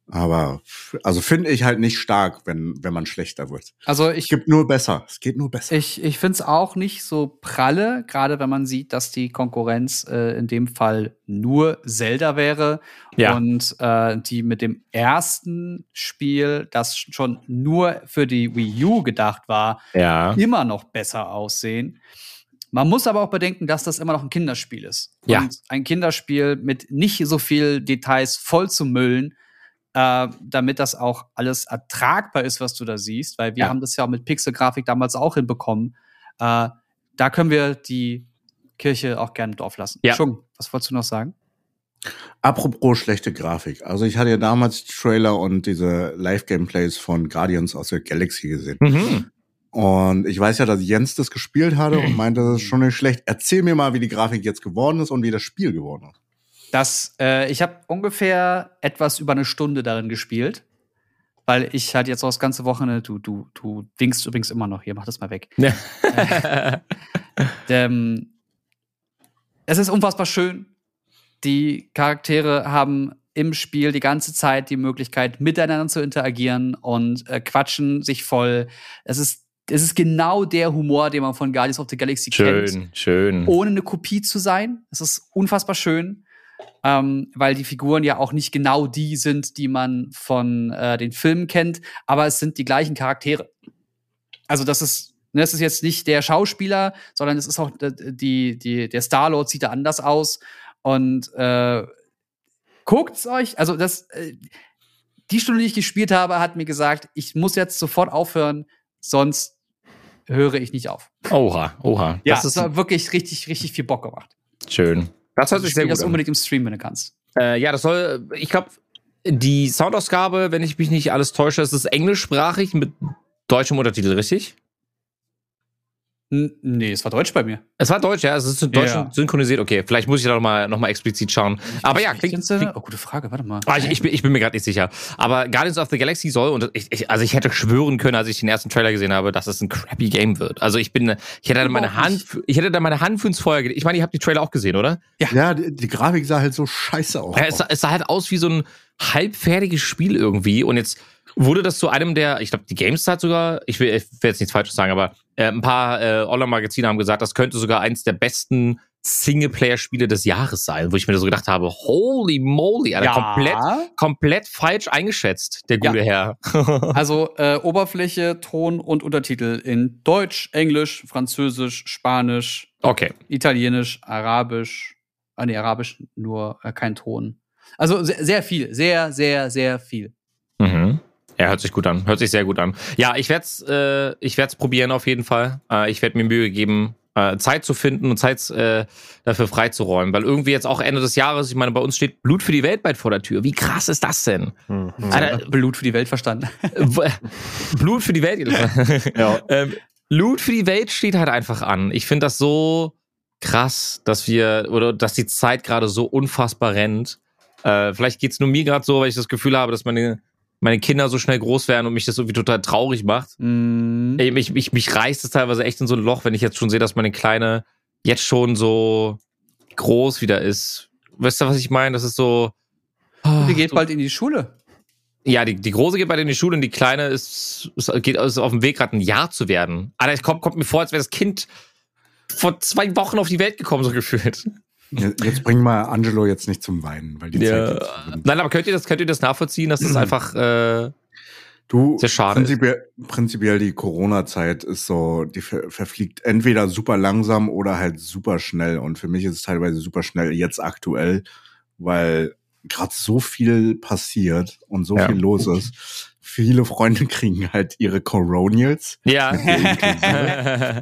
Speaker 3: Aber also finde ich halt nicht stark, wenn, wenn man schlechter wird.
Speaker 2: Also
Speaker 3: Es
Speaker 2: ich,
Speaker 3: gibt nur besser. Es geht nur besser.
Speaker 2: ich, ich finde es auch nicht so pralle, gerade wenn man sieht, dass die Konkurrenz äh, in dem Fall nur Zelda wäre
Speaker 1: Ja.
Speaker 2: und äh, die mit dem ersten Spiel, das schon nur für die Wii U gedacht war,
Speaker 1: Ja.
Speaker 2: immer noch besser aussehen. Man muss aber auch bedenken, dass das immer noch ein Kinderspiel ist.
Speaker 1: Ja.
Speaker 2: Und ein Kinderspiel mit nicht so viel Details voll zu müllen, äh, damit das auch alles ertragbar ist, was du da siehst, weil wir
Speaker 1: Ja.
Speaker 2: haben das ja auch mit Pixelgrafik damals auch hinbekommen. Äh, da können wir die Kirche auch gerne im Dorf lassen.
Speaker 1: Ja.
Speaker 2: Schung, was wolltest du noch sagen?
Speaker 3: Apropos schlechte Grafik. Also ich hatte ja damals die Trailer und diese Live-Gameplays von Guardians of the Galaxy gesehen.
Speaker 1: Mhm.
Speaker 3: Und ich weiß ja, dass Jens das gespielt hatte und *clears throat* meinte, das ist schon nicht schlecht. Erzähl mir mal, wie die Grafik jetzt geworden ist und wie das Spiel geworden ist.
Speaker 2: Das, äh, ich habe ungefähr etwas über eine Stunde darin gespielt, weil ich halt jetzt auch das ganze Wochenende, du, du, du winkst übrigens immer noch hier, mach das mal weg. Ähm, es ist unfassbar schön. Die Charaktere haben im Spiel die ganze Zeit die Möglichkeit, miteinander zu interagieren und äh, quatschen sich voll. Es ist, es ist genau der Humor, den man von Guardians of the Galaxy kennt
Speaker 1: schön, schön.
Speaker 2: ohne eine Kopie zu sein. Es ist unfassbar schön, ähm, weil die Figuren ja auch nicht genau die sind, die man von äh, den Filmen kennt, aber es sind die gleichen Charaktere. Also das ist, ne, das ist jetzt nicht der Schauspieler, sondern es ist auch äh, die, die, der Star-Lord sieht da anders aus und äh, guckt's euch, also das, äh, die Stunde, die ich gespielt habe, hat mir gesagt, ich muss jetzt sofort aufhören, sonst höre ich nicht auf.
Speaker 1: Oha, oha.
Speaker 2: Ja,
Speaker 1: das ist
Speaker 2: hat wirklich richtig, richtig viel Bock gemacht.
Speaker 1: schön. Das hört sich sehr gut
Speaker 2: das
Speaker 1: an.
Speaker 2: unbedingt im Stream, wenn du kannst.
Speaker 1: Äh, ja, das soll, ich glaube, die Soundausgabe, wenn ich mich nicht alles täusche, ist es englischsprachig mit deutschem Untertitel, richtig?
Speaker 2: Nee, es war Deutsch bei mir.
Speaker 1: Es war deutsch, ja, es ist in Deutsch
Speaker 2: Ja.
Speaker 1: synchronisiert. Okay, vielleicht muss ich da nochmal noch mal explizit schauen. Aber ja, klingt, klingt
Speaker 2: Oh, gute Frage, warte mal.
Speaker 1: Ah, ich, ich, bin, ich bin mir gerade nicht sicher. Aber Guardians of the Galaxy soll, und ich, ich, also ich hätte schwören können, als ich den ersten Trailer gesehen habe, dass es ein crappy Game wird. Also ich bin, ich hätte da meine Hand, ich hätte da meine Hand für ins Feuer gelegt. Ich meine, ihr habt die Trailer auch gesehen, oder?
Speaker 3: Ja, die, die Grafik sah halt so scheiße aus.
Speaker 1: Ja, es, sah- es sah halt aus wie so ein halbfertiges Spiel irgendwie. Und jetzt wurde das zu einem der, ich glaube, die GameStar sogar, ich will, ich will jetzt nichts Falsches sagen, aber äh, ein paar äh, Online-Magazine haben gesagt, das könnte sogar eins der besten Singleplayer-Spiele des Jahres sein, wo ich mir so gedacht habe, holy moly, Alter,
Speaker 2: Ja.
Speaker 1: komplett, komplett falsch eingeschätzt, der gute Herr. *laughs*
Speaker 2: Also äh, Oberfläche, Ton und Untertitel in Deutsch, Englisch, Französisch, Spanisch,
Speaker 1: okay.
Speaker 2: Italienisch, Arabisch. Ah, nee, Arabisch nur äh, kein Ton. Also sehr, sehr viel, sehr, sehr, sehr viel.
Speaker 1: Mhm. Ja, hört sich gut an. Hört sich sehr gut an. Ja, ich werde es äh, ich werd's probieren auf jeden Fall. Äh, ich werde mir Mühe geben, äh, Zeit zu finden und Zeit äh, dafür freizuräumen. Weil irgendwie jetzt auch Ende des Jahres, ich meine, bei uns steht Blut für die Welt bald vor der Tür. Wie krass ist das denn?
Speaker 5: Mhm.
Speaker 1: Alter,
Speaker 2: Blut für die Welt verstanden. *laughs*
Speaker 1: Blut für die Welt. *laughs*
Speaker 5: Ja.
Speaker 1: ähm, Blut für die Welt steht halt einfach an. Ich finde das so krass, dass wir, oder dass die Zeit gerade so unfassbar rennt. Äh, vielleicht geht's nur mir gerade so, weil ich das Gefühl habe, dass meine, meine Kinder so schnell groß werden und mich das irgendwie total traurig macht.
Speaker 2: Mm,
Speaker 1: Ey, mich, mich, mich reißt es teilweise echt in so ein Loch, wenn ich jetzt schon sehe, dass meine Kleine jetzt schon so groß wieder ist. Weißt du, was ich meine? Das ist so.
Speaker 2: die geht bald in die Schule.
Speaker 1: Ja, die, die Große geht bei in die Schule und die Kleine ist, ist, geht ist auf dem Weg, gerade ein Jahr zu werden. Alter, es kommt, kommt mir vor, als wäre das Kind vor zwei Wochen auf die Welt gekommen, so gefühlt.
Speaker 3: Jetzt bring mal Angelo jetzt nicht zum Weinen, weil die
Speaker 1: Ja.
Speaker 3: Zeit.
Speaker 1: Nein, aber könnt ihr das, könnt ihr das nachvollziehen, dass das einfach, äh,
Speaker 3: Du,
Speaker 1: Sehr schade
Speaker 3: prinzipiell, prinzipiell die Corona-Zeit ist so, die ver verfliegt entweder super langsam oder halt super schnell. Und für mich ist es teilweise super schnell jetzt aktuell, weil gerade so viel passiert und so
Speaker 1: Ja.
Speaker 3: viel los ist. Viele Freunde *laughs* kriegen halt ihre Coronials.
Speaker 1: ja. *laughs*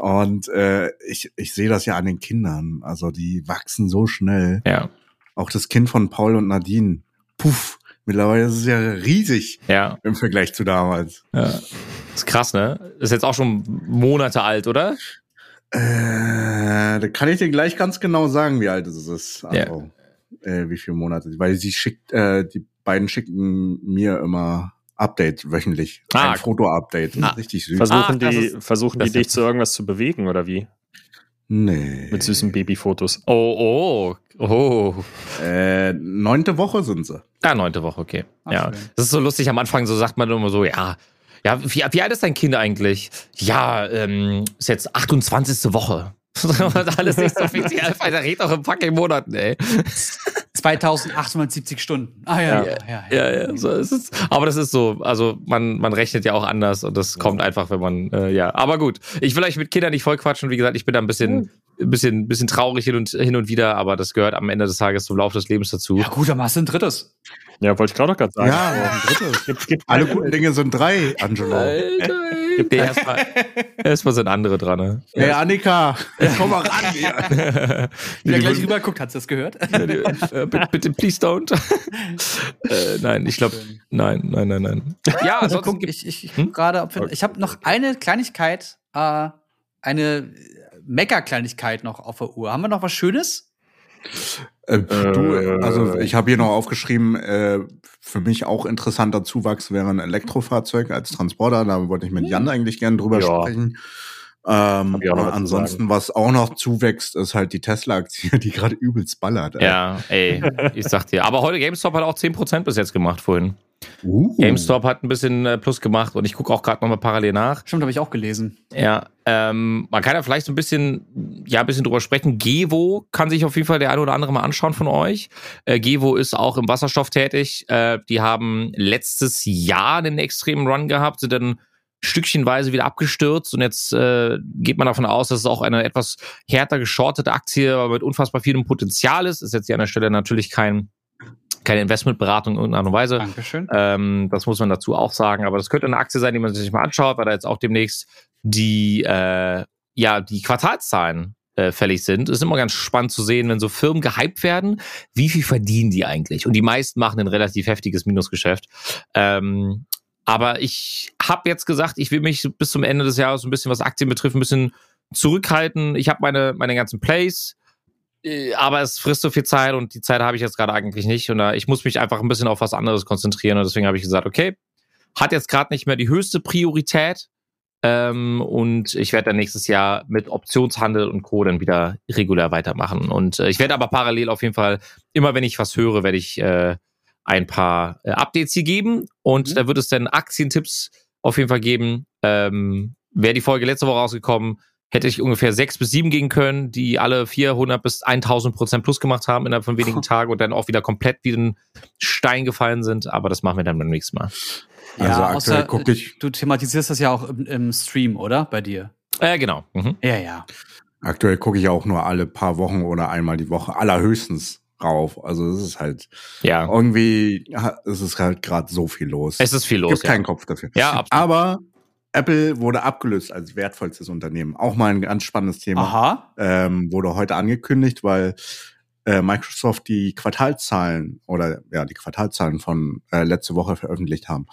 Speaker 3: Und äh, ich, ich sehe das ja an den Kindern. Also die wachsen so schnell.
Speaker 1: ja,
Speaker 3: Auch das Kind von Paul und Nadine. Puff. Mittlerweile ist es ja riesig
Speaker 1: ja,
Speaker 3: im Vergleich zu damals.
Speaker 1: ja. Ist krass, ne? Ist jetzt auch schon Monate alt, oder?
Speaker 3: Äh, da kann ich dir gleich ganz genau sagen, wie alt es ist. Also, äh, wie viele Monate. Weil sie schickt, äh, die beiden schicken mir immer Update wöchentlich.
Speaker 1: Ah,
Speaker 3: Ein Foto-Update.
Speaker 1: Ah.
Speaker 3: Richtig süß.
Speaker 5: Versuchen
Speaker 1: Ah,
Speaker 5: die,
Speaker 1: ist-
Speaker 5: versuchen die dich zu irgendwas zu bewegen oder wie?
Speaker 3: nee.
Speaker 5: Mit süßen Babyfotos.
Speaker 1: Oh, oh, oh.
Speaker 3: Äh, neunte Woche sind sie.
Speaker 1: Ja, neunte Woche, okay.
Speaker 2: Ach,
Speaker 1: ja.
Speaker 2: schön.
Speaker 1: Das ist so lustig, am Anfang so sagt man immer so, ja, ja, wie, wie alt ist dein Kind eigentlich? Ja, ähm, ist jetzt 28. Woche. *laughs* Alles nicht so offiziell, der redet auch in fucking Monaten, ey. *laughs*
Speaker 2: 2870 Stunden. Ah ja, ja, ja. ja.
Speaker 1: Ja, ja, so ist es. Aber das ist so, also man, man rechnet ja auch anders und das kommt einfach, wenn man, äh, ja. Aber gut, ich will euch mit Kindern nicht voll quatschen. Wie gesagt, ich bin da ein bisschen, ein bisschen, bisschen traurig hin und, hin und wieder, aber das gehört am Ende des Tages zum Lauf des Lebens dazu.
Speaker 2: Ja, gut, dann machst du ein drittes.
Speaker 5: Ja, wollte ich gerade noch gerade sagen.
Speaker 3: Ja.
Speaker 5: ein drittes. Gibt, gibt
Speaker 3: Alle guten Dinge sind drei, Angelo.
Speaker 1: Alter, Nee, erstmal, erstmal sind andere dran, ne?
Speaker 3: Hey, Annika, komm mal ran hier. *laughs*
Speaker 2: Wer gleich
Speaker 1: würden-
Speaker 2: rüber guckt, hat's das gehört?
Speaker 1: äh, bitte, please don't. *laughs* äh, nein, ich glaube, nein, nein, nein, nein. Ja,
Speaker 2: Also
Speaker 1: ansonsten
Speaker 2: guck, ich, ich,
Speaker 1: Hm?
Speaker 2: gerade, ob wir- ich habe noch eine Kleinigkeit, äh, eine Mecker-Kleinigkeit noch auf der Uhr. Haben wir noch was Schönes?
Speaker 3: Äh, du,
Speaker 5: Äh.
Speaker 3: also ich habe hier noch aufgeschrieben, äh, für mich auch interessanter Zuwachs wäre ein Elektrofahrzeug als Transporter. Da wollte ich mit Jan eigentlich gerne drüber
Speaker 5: Ja.
Speaker 3: sprechen. Ähm, ansonsten, was auch noch zuwächst, ist halt die Tesla-Aktie, *laughs* die gerade übelst ballert. ey.
Speaker 1: Ja, ey, ich sag dir. Aber heute GameStop hat auch 10% bis jetzt gemacht vorhin.
Speaker 3: Uh.
Speaker 1: GameStop hat ein bisschen äh, Plus gemacht und ich gucke auch gerade nochmal parallel nach.
Speaker 2: Stimmt, habe ich auch gelesen.
Speaker 1: Ja, ähm, man kann ja vielleicht so ein bisschen, ja, ein bisschen drüber sprechen. Gevo kann sich auf jeden Fall der eine oder andere mal anschauen von euch. Äh, Gevo ist auch im Wasserstoff tätig. Äh, die haben letztes Jahr einen extremen Run gehabt, sind dann stückchenweise wieder abgestürzt und jetzt äh, geht man davon aus, dass es auch eine etwas härter geschortete Aktie aber mit unfassbar vielem Potenzial ist. Ist jetzt hier an der Stelle natürlich kein, keine Investmentberatung in irgendeiner Art und Weise.
Speaker 2: Dankeschön.
Speaker 1: Ähm, das muss man dazu auch sagen. Aber das könnte eine Aktie sein, die man sich mal anschaut, weil da jetzt auch demnächst die, äh, ja, die Quartalszahlen äh, fällig sind. Es ist immer ganz spannend zu sehen, wenn so Firmen gehypt werden, wie viel verdienen die eigentlich? Und die meisten machen ein relativ heftiges Minusgeschäft. Ähm, aber ich habe jetzt gesagt, ich will mich bis zum Ende des Jahres ein bisschen, was Aktien betrifft, ein bisschen zurückhalten. Ich habe meine, meine ganzen Plays, äh, aber es frisst so viel Zeit und die Zeit habe ich jetzt gerade eigentlich nicht. Und äh, ich muss mich einfach ein bisschen auf was anderes konzentrieren. Und deswegen habe ich gesagt, okay, hat jetzt gerade nicht mehr die höchste Priorität. Ähm, und ich werde dann nächstes Jahr mit Optionshandel und Co. dann wieder regulär weitermachen. Und äh, ich werde aber parallel auf jeden Fall, immer wenn ich was höre, werde ich äh, ein paar äh, Updates hier geben. Und
Speaker 2: Mhm.
Speaker 1: da wird es dann Aktientipps auf jeden Fall geben. Ähm, Wäre die Folge letzte Woche rausgekommen, hätte ich ungefähr sechs bis sieben gehen können, die alle 400 bis 1000 Prozent plus gemacht haben innerhalb von wenigen *laughs* Tagen und dann auch wieder komplett wie ein Stein gefallen sind. Aber das machen wir dann beim nächsten Mal.
Speaker 3: Also
Speaker 2: ja,
Speaker 3: aktuell
Speaker 2: außer,
Speaker 3: guck ich-
Speaker 2: du thematisierst das ja auch im, im Stream, oder? Bei dir.
Speaker 1: Äh, genau. Mhm.
Speaker 2: Ja, ja.
Speaker 3: Aktuell gucke ich auch nur alle paar Wochen oder einmal die Woche, allerhöchstens rauf. Also es ist halt
Speaker 1: Ja.
Speaker 3: irgendwie, ja, es ist halt gerade so viel los.
Speaker 1: Es ist viel los.
Speaker 3: gibt
Speaker 1: ja.
Speaker 3: keinen Kopf dafür.
Speaker 1: Ja, absolut.
Speaker 3: Aber Apple wurde abgelöst als wertvollstes Unternehmen. Auch mal ein ganz spannendes Thema.
Speaker 2: Aha.
Speaker 3: Ähm, wurde heute angekündigt, weil äh, Microsoft die Quartalzahlen oder ja die Quartalzahlen von äh, letzte Woche veröffentlicht haben.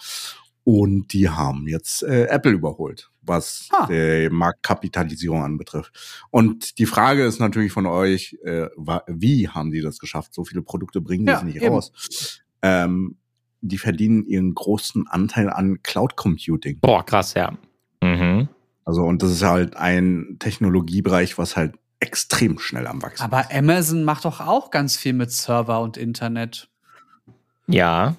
Speaker 3: Und die haben jetzt äh, Apple überholt, was
Speaker 2: Ah.
Speaker 3: die Marktkapitalisierung anbetrifft. Und die Frage ist natürlich von euch, äh, wie haben die das geschafft? So viele Produkte bringen die
Speaker 2: Ja,
Speaker 3: nicht
Speaker 2: eben.
Speaker 3: raus. Ähm, die verdienen ihren großen Anteil an Cloud Computing.
Speaker 1: Boah, krass, ja. Mhm.
Speaker 3: Also, und das ist halt ein Technologiebereich, was halt extrem schnell am Wachsen
Speaker 2: Aber Amazon macht doch auch ganz viel mit Server und Internet.
Speaker 1: Ja.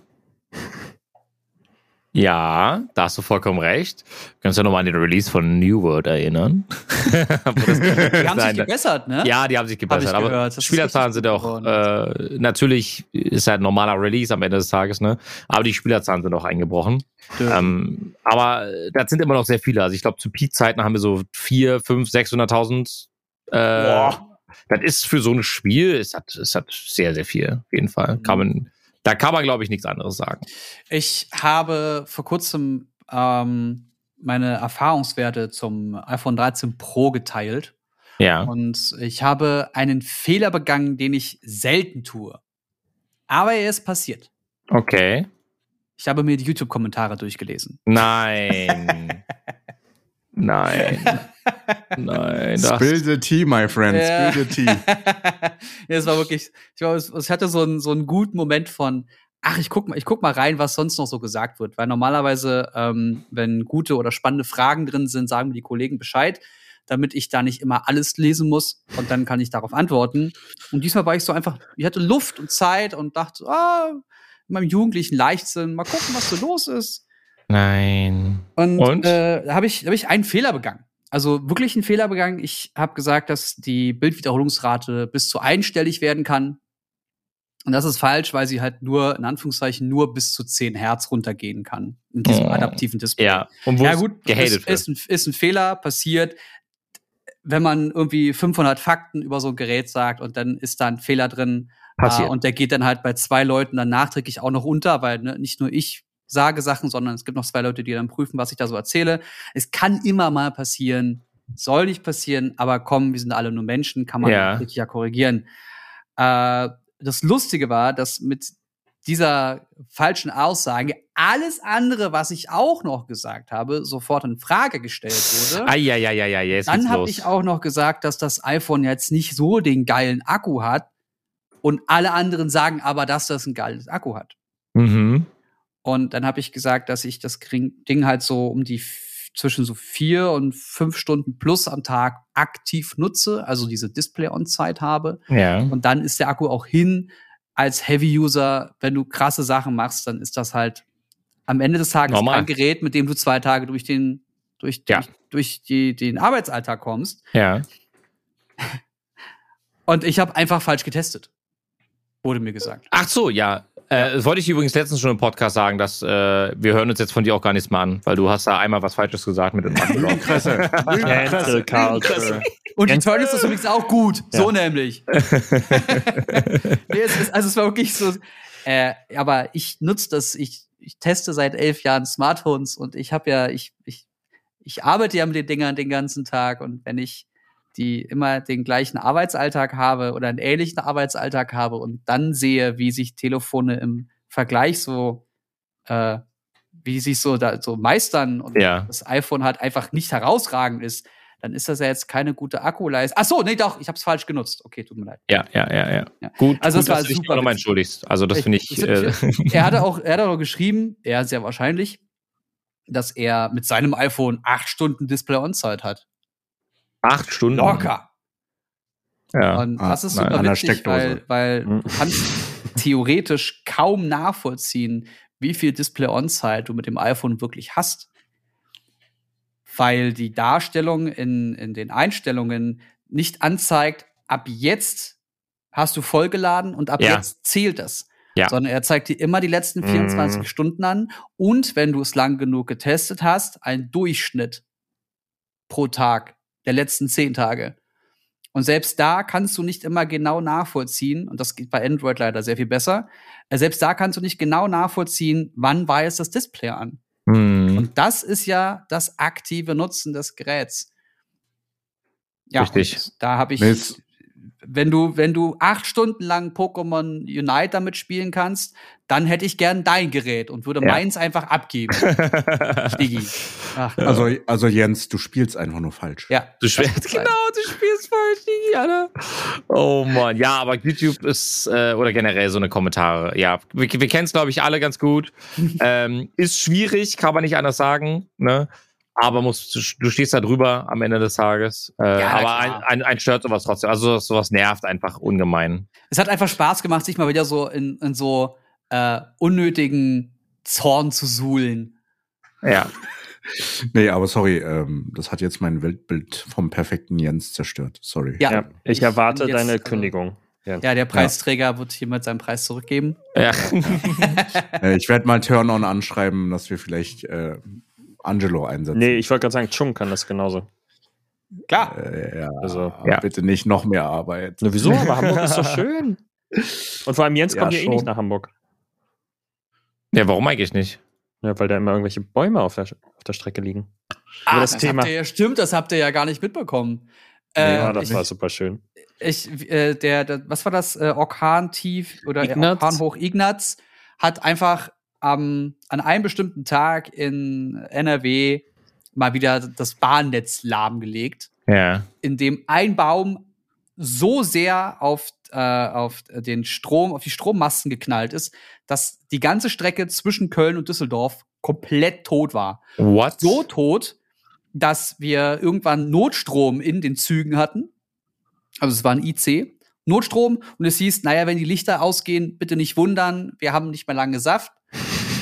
Speaker 1: Ja, da hast du vollkommen recht. Kannst du nochmal an den Release von New World erinnern? *laughs* Das
Speaker 2: Die haben sich gebessert, ne?
Speaker 1: Ja, die haben sich gebessert.
Speaker 2: ich
Speaker 1: aber.
Speaker 2: Das ist
Speaker 1: Spielerzahlen sind auch, äh, natürlich ist halt ein normaler Release am Ende des Tages, ne? Aber die Spielerzahlen sind auch eingebrochen. Ähm, aber äh, das sind immer noch sehr viele. Also ich glaube, zu Peak-Zeiten haben wir so vier, fünf, 600.000. Äh,
Speaker 2: Boah.
Speaker 1: das ist für so ein Spiel, es hat, es hat sehr, sehr viel, auf jeden Fall.
Speaker 2: Mhm.
Speaker 1: Kann man, da kann man, glaube ich, nichts anderes sagen.
Speaker 2: Ich habe vor kurzem ähm, meine Erfahrungswerte zum iPhone 13 Pro geteilt.
Speaker 1: Ja.
Speaker 2: Und ich habe einen Fehler begangen, den ich selten tue. Aber er ist passiert.
Speaker 1: Okay.
Speaker 2: Ich habe mir die YouTube-Kommentare durchgelesen.
Speaker 1: Nein. *laughs* Nein. *laughs* Nein. Das,
Speaker 3: Spill the tea, my friend.
Speaker 2: Ja.
Speaker 3: Spill the tea. *laughs*
Speaker 2: ja, es war wirklich, ich, glaube, es- ich hatte so einen, so einen guten Moment von, ach, ich guck mal, ich guck mal rein, was sonst noch so gesagt wird. Weil normalerweise, ähm, wenn gute oder spannende Fragen drin sind, sagen mir die Kollegen Bescheid, damit ich da nicht immer alles lesen muss und dann kann ich darauf antworten. Und diesmal war ich so einfach, ich hatte Luft und Zeit und dachte, ah, in meinem jugendlichen Leichtsinn, mal gucken, was so los ist.
Speaker 1: Nein.
Speaker 2: Und,
Speaker 1: Und?
Speaker 2: Äh, da habe ich, hab ich einen Fehler begangen. Also wirklich einen Fehler begangen. Ich habe gesagt, dass die Bildwiederholungsrate bis zu einstellig werden kann. Und das ist falsch, weil sie halt nur, in Anführungszeichen, nur bis zu 10 Hertz runtergehen kann. In diesem
Speaker 1: Oh.
Speaker 2: adaptiven Display.
Speaker 1: Ja. Und wo
Speaker 2: ja
Speaker 1: es
Speaker 2: gut,
Speaker 1: gehatet
Speaker 2: ist,
Speaker 1: wird.
Speaker 2: ist, ein, ist ein Fehler passiert, wenn man irgendwie 500 Fakten über so ein Gerät sagt und dann ist da ein Fehler drin
Speaker 1: Passiert.
Speaker 2: äh, und der geht dann halt bei zwei Leuten dann nachträglich auch noch unter, weil ne, nicht nur ich sage Sachen, sondern es gibt noch zwei Leute, die dann prüfen, was ich da so erzähle. Es kann immer mal passieren, soll nicht passieren, aber komm, wir sind alle nur Menschen, kann man
Speaker 1: Ja.
Speaker 2: richtig ja korrigieren. Äh, das Lustige war, dass mit dieser falschen Aussage alles andere, was ich auch noch gesagt habe, sofort in Frage gestellt wurde.
Speaker 1: Eieieiei, jetzt
Speaker 2: Dann habe ich auch noch gesagt, dass das iPhone jetzt nicht so den geilen Akku hat. Und alle anderen sagen aber, dass das ein geiles Akku hat.
Speaker 1: Mhm.
Speaker 2: Und dann habe ich gesagt, dass ich das Ding halt so um die zwischen so vier und fünf Stunden plus am Tag aktiv nutze, also diese Display-On-Zeit habe.
Speaker 1: Ja.
Speaker 2: Und dann ist der Akku auch hin. Als Heavy-User, wenn du krasse Sachen machst, dann ist das halt am Ende des Tages
Speaker 1: Normal.
Speaker 2: ein Gerät, mit dem du zwei Tage durch den, durch,
Speaker 1: Ja.
Speaker 2: durch, durch die, den Arbeitsalltag kommst.
Speaker 1: Ja.
Speaker 2: Und ich habe einfach falsch getestet. Wurde mir gesagt.
Speaker 1: Ach so, ja. Äh, das wollte ich übrigens letztens schon im Podcast sagen, dass äh, wir hören uns jetzt von dir auch gar nichts mehr an, weil du hast da einmal was Falsches gesagt mit dem
Speaker 3: Lügenpresse.
Speaker 5: Cancel Culture.
Speaker 2: Und die Turn ist das übrigens auch gut.
Speaker 5: Ja.
Speaker 2: So nämlich. *laughs* nee, es ist, also es war wirklich so. Äh, aber ich nutze das, ich, ich teste seit elf Jahren Smartphones und ich habe ja, ich, ich, ich arbeite ja mit den Dingern den ganzen Tag und wenn ich die immer den gleichen Arbeitsalltag habe oder einen ähnlichen Arbeitsalltag habe und dann sehe, wie sich Telefone im Vergleich so, äh, wie sich so da so meistern und
Speaker 1: Ja.
Speaker 2: das iPhone halt einfach nicht herausragend ist, dann ist das ja jetzt keine gute Akkuleistung. Ach so, nee, doch, ich habe es falsch genutzt. Okay, tut mir leid.
Speaker 1: Ja, ja, ja, ja.
Speaker 2: Ja.
Speaker 1: Gut,
Speaker 2: Also
Speaker 1: gut,
Speaker 2: das war
Speaker 1: dass du dich
Speaker 2: super
Speaker 1: nochmal
Speaker 2: witzig.
Speaker 1: entschuldigst. Also das finde ich. Äh, *laughs*
Speaker 2: Er hatte *laughs* auch, er hat auch geschrieben, er sehr wahrscheinlich, dass er mit seinem iPhone acht Stunden Display-On-Zeit hat.
Speaker 1: Acht Stunden.
Speaker 2: Locker.
Speaker 1: Ja.
Speaker 2: Und
Speaker 3: Ah,
Speaker 2: das ist
Speaker 3: nein,
Speaker 2: super
Speaker 3: der
Speaker 2: witzig, weil, weil
Speaker 5: Mhm.
Speaker 2: du kannst theoretisch kaum nachvollziehen, wie viel Display-On-Zeit du mit dem iPhone wirklich hast. weil die Darstellung in, in den Einstellungen nicht anzeigt, ab jetzt hast du vollgeladen und ab
Speaker 1: Ja.
Speaker 2: jetzt zählt das.
Speaker 1: Ja.
Speaker 2: Sondern er zeigt dir immer die letzten 24
Speaker 5: Mm.
Speaker 2: Stunden an und wenn du es lang genug getestet hast, ein Durchschnitt pro Tag der letzten zehn Tage. Und selbst da kannst du nicht immer genau nachvollziehen, und das geht bei Android leider sehr viel besser, äh, selbst da kannst du nicht genau nachvollziehen, wann war jetzt das Display an.
Speaker 1: Hm.
Speaker 2: Und das ist ja das aktive Nutzen des Geräts. Ja,
Speaker 1: Richtig.
Speaker 2: da habe ich, wenn du, wenn du acht Stunden lang Pokémon Unite damit spielen kannst, dann hätte ich gern dein Gerät und würde
Speaker 1: Ja.
Speaker 2: meins einfach abgeben. *laughs* Digi. Ach,
Speaker 3: Also, also Jens, du spielst einfach nur falsch.
Speaker 2: ja.
Speaker 1: Du spielst, genau, du spielst falsch, Digi, Alter. Oh Mann, ja, aber YouTube ist, äh, oder generell so eine Kommentare, ja, wir, wir kennen es, glaube ich, alle ganz gut. *laughs* ähm, ist schwierig, kann man nicht anders sagen, ne? Aber musst, du- stehst da drüber am Ende des Tages. Äh,
Speaker 2: Ja,
Speaker 1: aber ein, ein, ein stört sowas trotzdem. Also sowas nervt einfach ungemein.
Speaker 2: Es hat einfach Spaß gemacht, sich mal wieder so in, in so äh, unnötigen Zorn zu suhlen.
Speaker 1: Ja. *laughs*
Speaker 3: Nee, aber sorry, ähm, das hat jetzt mein Weltbild vom perfekten Jens zerstört. Sorry.
Speaker 2: Ja,
Speaker 5: Ja, ich erwarte
Speaker 2: jetzt,
Speaker 5: deine
Speaker 2: also-
Speaker 5: Kündigung. Ja.
Speaker 2: Ja, der Preisträger wird hiermit seinen Preis zurückgeben.
Speaker 1: ja. *laughs*
Speaker 3: Äh, ich werde mal Turn-On anschreiben, dass wir vielleicht äh, Angelo einsetzen.
Speaker 5: Nee, ich wollte gerade sagen, Chung kann das genauso.
Speaker 2: Klar.
Speaker 3: äh, ja,
Speaker 5: Also,
Speaker 1: ja.
Speaker 3: bitte nicht noch mehr Arbeit.
Speaker 5: Na, wieso? Aber Hamburg *laughs* ist doch schön. Und vor allem Jens
Speaker 3: Ja,
Speaker 5: kommt ja eh
Speaker 3: schon.
Speaker 5: nicht nach Hamburg.
Speaker 1: ja, warum eigentlich nicht?
Speaker 5: Ja, weil da immer irgendwelche Bäume auf der, auf der Strecke liegen.
Speaker 2: Ah,
Speaker 5: das
Speaker 2: das,
Speaker 5: Thema.
Speaker 2: Habt ihr, ja- stimmt, das habt ihr ja gar nicht mitbekommen.
Speaker 5: ja,
Speaker 2: Äh,
Speaker 5: das
Speaker 2: ich,
Speaker 5: war super schön.
Speaker 2: ich, äh, der, der, was war das? Äh, Orkan-Tief oder äh,
Speaker 1: Ignaz?
Speaker 2: Orkan hoch Ignaz hat einfach am an einem bestimmten Tag in NRW mal wieder das Bahnnetz lahmgelegt,
Speaker 1: Ja.
Speaker 2: in dem ein Baum so sehr auf, äh, auf den Strom, auf die Strommasten geknallt ist, dass die ganze Strecke zwischen Köln und Düsseldorf komplett tot war.
Speaker 1: What?
Speaker 2: So tot, dass wir irgendwann Notstrom in den Zügen hatten. Also es war ein IC. Notstrom und es hieß, naja, wenn die Lichter ausgehen, bitte nicht wundern, wir haben nicht mehr lange Saft.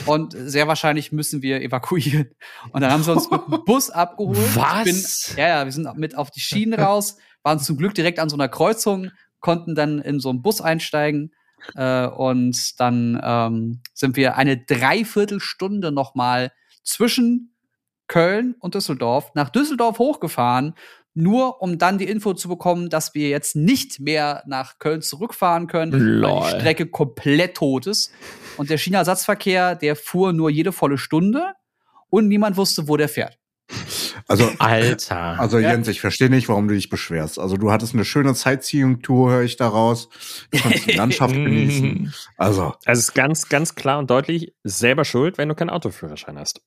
Speaker 2: Und sehr wahrscheinlich müssen wir evakuieren. Und dann haben sie uns mit dem Bus abgeholt.
Speaker 1: Was?
Speaker 2: Bin, ja, ja, wir sind mit auf die Schienen raus, waren zum Glück direkt an so einer Kreuzung, konnten dann in so einen Bus einsteigen. Äh, und dann ähm, sind wir eine Dreiviertelstunde noch mal zwischen Köln und Düsseldorf nach Düsseldorf hochgefahren, nur um dann die Info zu bekommen, dass wir jetzt nicht mehr nach Köln zurückfahren können, weil
Speaker 1: Lol.
Speaker 2: die Strecke komplett tot ist. Und der Schienenersatzverkehr, der fuhr nur jede volle Stunde und niemand wusste, wo der fährt.
Speaker 3: Also, *laughs*
Speaker 1: Alter.
Speaker 3: also
Speaker 2: Ja.
Speaker 3: Jens, ich verstehe nicht, warum du dich beschwerst. Also du hattest eine schöne Sightseeing-Tour, höre ich daraus. Du konntest die Landschaft *laughs* genießen. Also,
Speaker 5: Also es ist ganz, ganz klar und deutlich selber schuld, wenn du keinen Autoführerschein hast.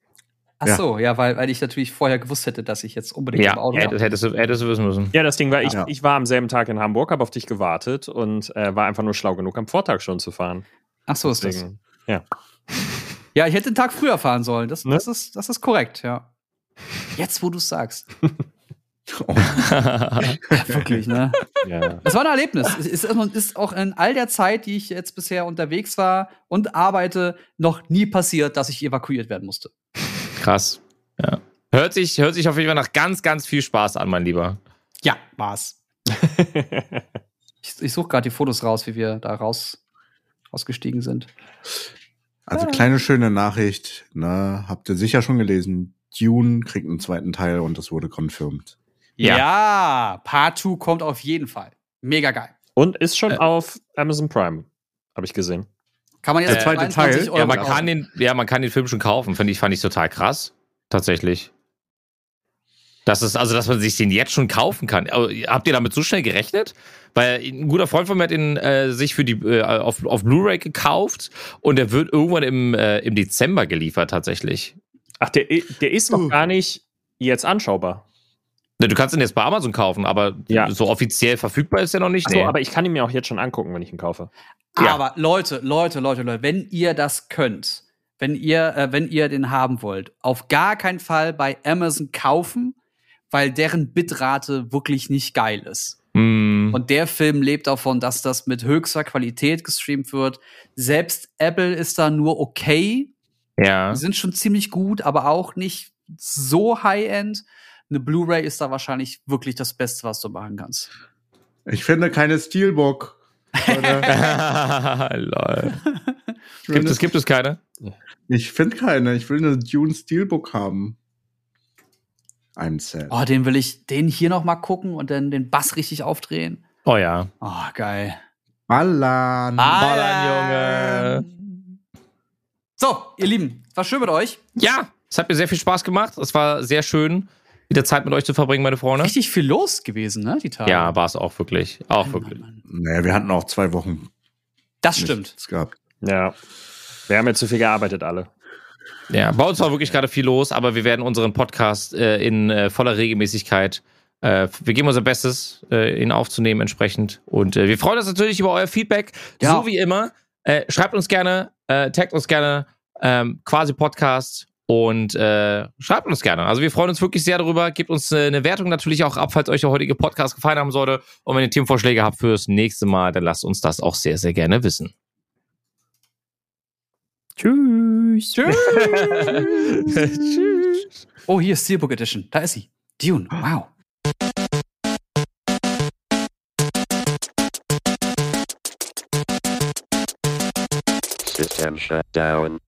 Speaker 2: Ach
Speaker 3: Ja.
Speaker 2: so, ja, weil, weil ich natürlich vorher gewusst hätte, dass ich jetzt unbedingt
Speaker 1: ja,
Speaker 2: im Auto
Speaker 1: hättest, hättest, du, hättest du wissen müssen.
Speaker 5: Ja, das Ding war, ich,
Speaker 3: Ja.
Speaker 5: ich war am selben Tag in Hamburg, habe auf dich gewartet und äh, war einfach nur schlau genug, am Vortag schon zu fahren.
Speaker 2: Ach so ist das.
Speaker 5: Deswegen, ja. *laughs*
Speaker 2: Ja, ich hätte einen Tag früher fahren sollen. Das,
Speaker 5: Ne?
Speaker 2: das, ist, das ist korrekt, ja. Jetzt, wo du es sagst. *laughs*
Speaker 3: oh,
Speaker 2: Wirklich, ne?
Speaker 5: ja.
Speaker 2: Es war ein Erlebnis. Es ist, ist auch in all der Zeit, die ich jetzt bisher unterwegs war und arbeite, noch nie passiert, dass ich evakuiert werden musste.
Speaker 1: Krass. Ja. Hört sich, hört sich auf jeden Fall nach ganz, ganz viel Spaß an, mein Lieber.
Speaker 2: Ja, war's. *laughs* Ich, ich suche gerade die Fotos raus, wie wir da raus, rausgestiegen sind.
Speaker 3: also kleine schöne Nachricht, ne, habt ihr sicher schon gelesen. Dune kriegt einen zweiten Teil und das wurde confirmed.
Speaker 1: Ja.
Speaker 2: Ja, Part 2 kommt auf jeden Fall. Mega geil.
Speaker 5: Und ist schon
Speaker 1: Äh.
Speaker 5: auf Amazon Prime, habe ich gesehen.
Speaker 2: Kann man jetzt
Speaker 3: Der
Speaker 2: für
Speaker 3: zweite
Speaker 2: 23
Speaker 3: Teil?
Speaker 2: Euro
Speaker 1: Ja, man
Speaker 2: kaufen.
Speaker 1: kann den, ja, man kann den Film schon kaufen, finde ich, fand ich total krass. Tatsächlich. Das ist, also, dass man sich den jetzt schon kaufen kann. Aber Habt ihr damit so schnell gerechnet? Weil ein guter Freund von mir hat den äh, sich für die äh, auf, auf Blu-ray gekauft und der wird irgendwann im, äh, im Dezember geliefert tatsächlich.
Speaker 5: Ach, der, der ist noch gar nicht jetzt anschaubar.
Speaker 1: Ne, Du kannst ihn jetzt bei Amazon kaufen, aber
Speaker 5: Ja.
Speaker 1: so offiziell verfügbar ist er noch nicht.
Speaker 5: Achso,
Speaker 1: Nee.
Speaker 5: aber ich kann ihn mir auch jetzt schon angucken, wenn ich ihn kaufe.
Speaker 1: Ja.
Speaker 2: Aber Leute, Leute, Leute, Leute, wenn ihr das könnt, wenn ihr, äh, wenn ihr den haben wollt, auf gar keinen Fall bei Amazon kaufen, weil deren Bitrate wirklich nicht geil ist.
Speaker 1: Hm,
Speaker 2: Und der Film lebt davon, dass das mit höchster Qualität gestreamt wird. Selbst Apple ist da nur okay.
Speaker 1: ja.
Speaker 2: Die sind schon ziemlich gut, aber auch nicht so High-End. Eine Blu-ray ist da wahrscheinlich wirklich das Beste, was du machen kannst.
Speaker 3: Ich finde keine Steelbook. *laughs*
Speaker 1: Lol. Gibt es, gibt es keine?
Speaker 3: Ich finde keine. Ich will eine Dune Steelbook haben. I'm sad.
Speaker 2: Oh, den will ich, den hier noch mal gucken und dann den Bass richtig aufdrehen.
Speaker 1: Oh ja.
Speaker 2: Oh, geil.
Speaker 3: Ballern.
Speaker 1: Ballern, Junge.
Speaker 2: So, ihr Lieben, war schön mit euch.
Speaker 1: Ja, es hat mir sehr viel Spaß gemacht. Es war sehr schön, wieder Zeit mit euch zu verbringen, meine Freunde.
Speaker 2: Richtig viel los gewesen, ne, die Tage.
Speaker 1: Ja, war es auch wirklich. Auch
Speaker 2: Mann,
Speaker 1: wirklich.
Speaker 2: Mann, Mann.
Speaker 3: Naja, wir hatten auch zwei Wochen.
Speaker 2: Das stimmt.
Speaker 3: Es gab.
Speaker 5: Ja. Wir haben jetzt zu viel gearbeitet, alle.
Speaker 1: Ja, bei uns war wirklich gerade viel los, aber wir werden unseren Podcast äh, in äh, voller Regelmäßigkeit, äh, wir geben unser Bestes, äh, ihn aufzunehmen entsprechend. Und äh, wir freuen uns natürlich über euer Feedback,
Speaker 2: Ja.
Speaker 1: so wie immer. Äh, schreibt uns gerne, äh, taggt uns gerne, ähm, quasi Podcast und äh, schreibt uns gerne. Also wir freuen uns wirklich sehr darüber. Gebt uns äh, eine Wertung natürlich auch ab, falls euch der heutige Podcast gefallen haben sollte. Und wenn ihr Themenvorschläge habt fürs nächste Mal, dann lasst uns das auch sehr, sehr gerne wissen.
Speaker 5: Tschüss.
Speaker 2: Tschüss. *laughs*
Speaker 1: Tschüss.
Speaker 2: oh, hier ist Steelbook Edition. Da ist sie. Dune. Wow.
Speaker 4: System shut down.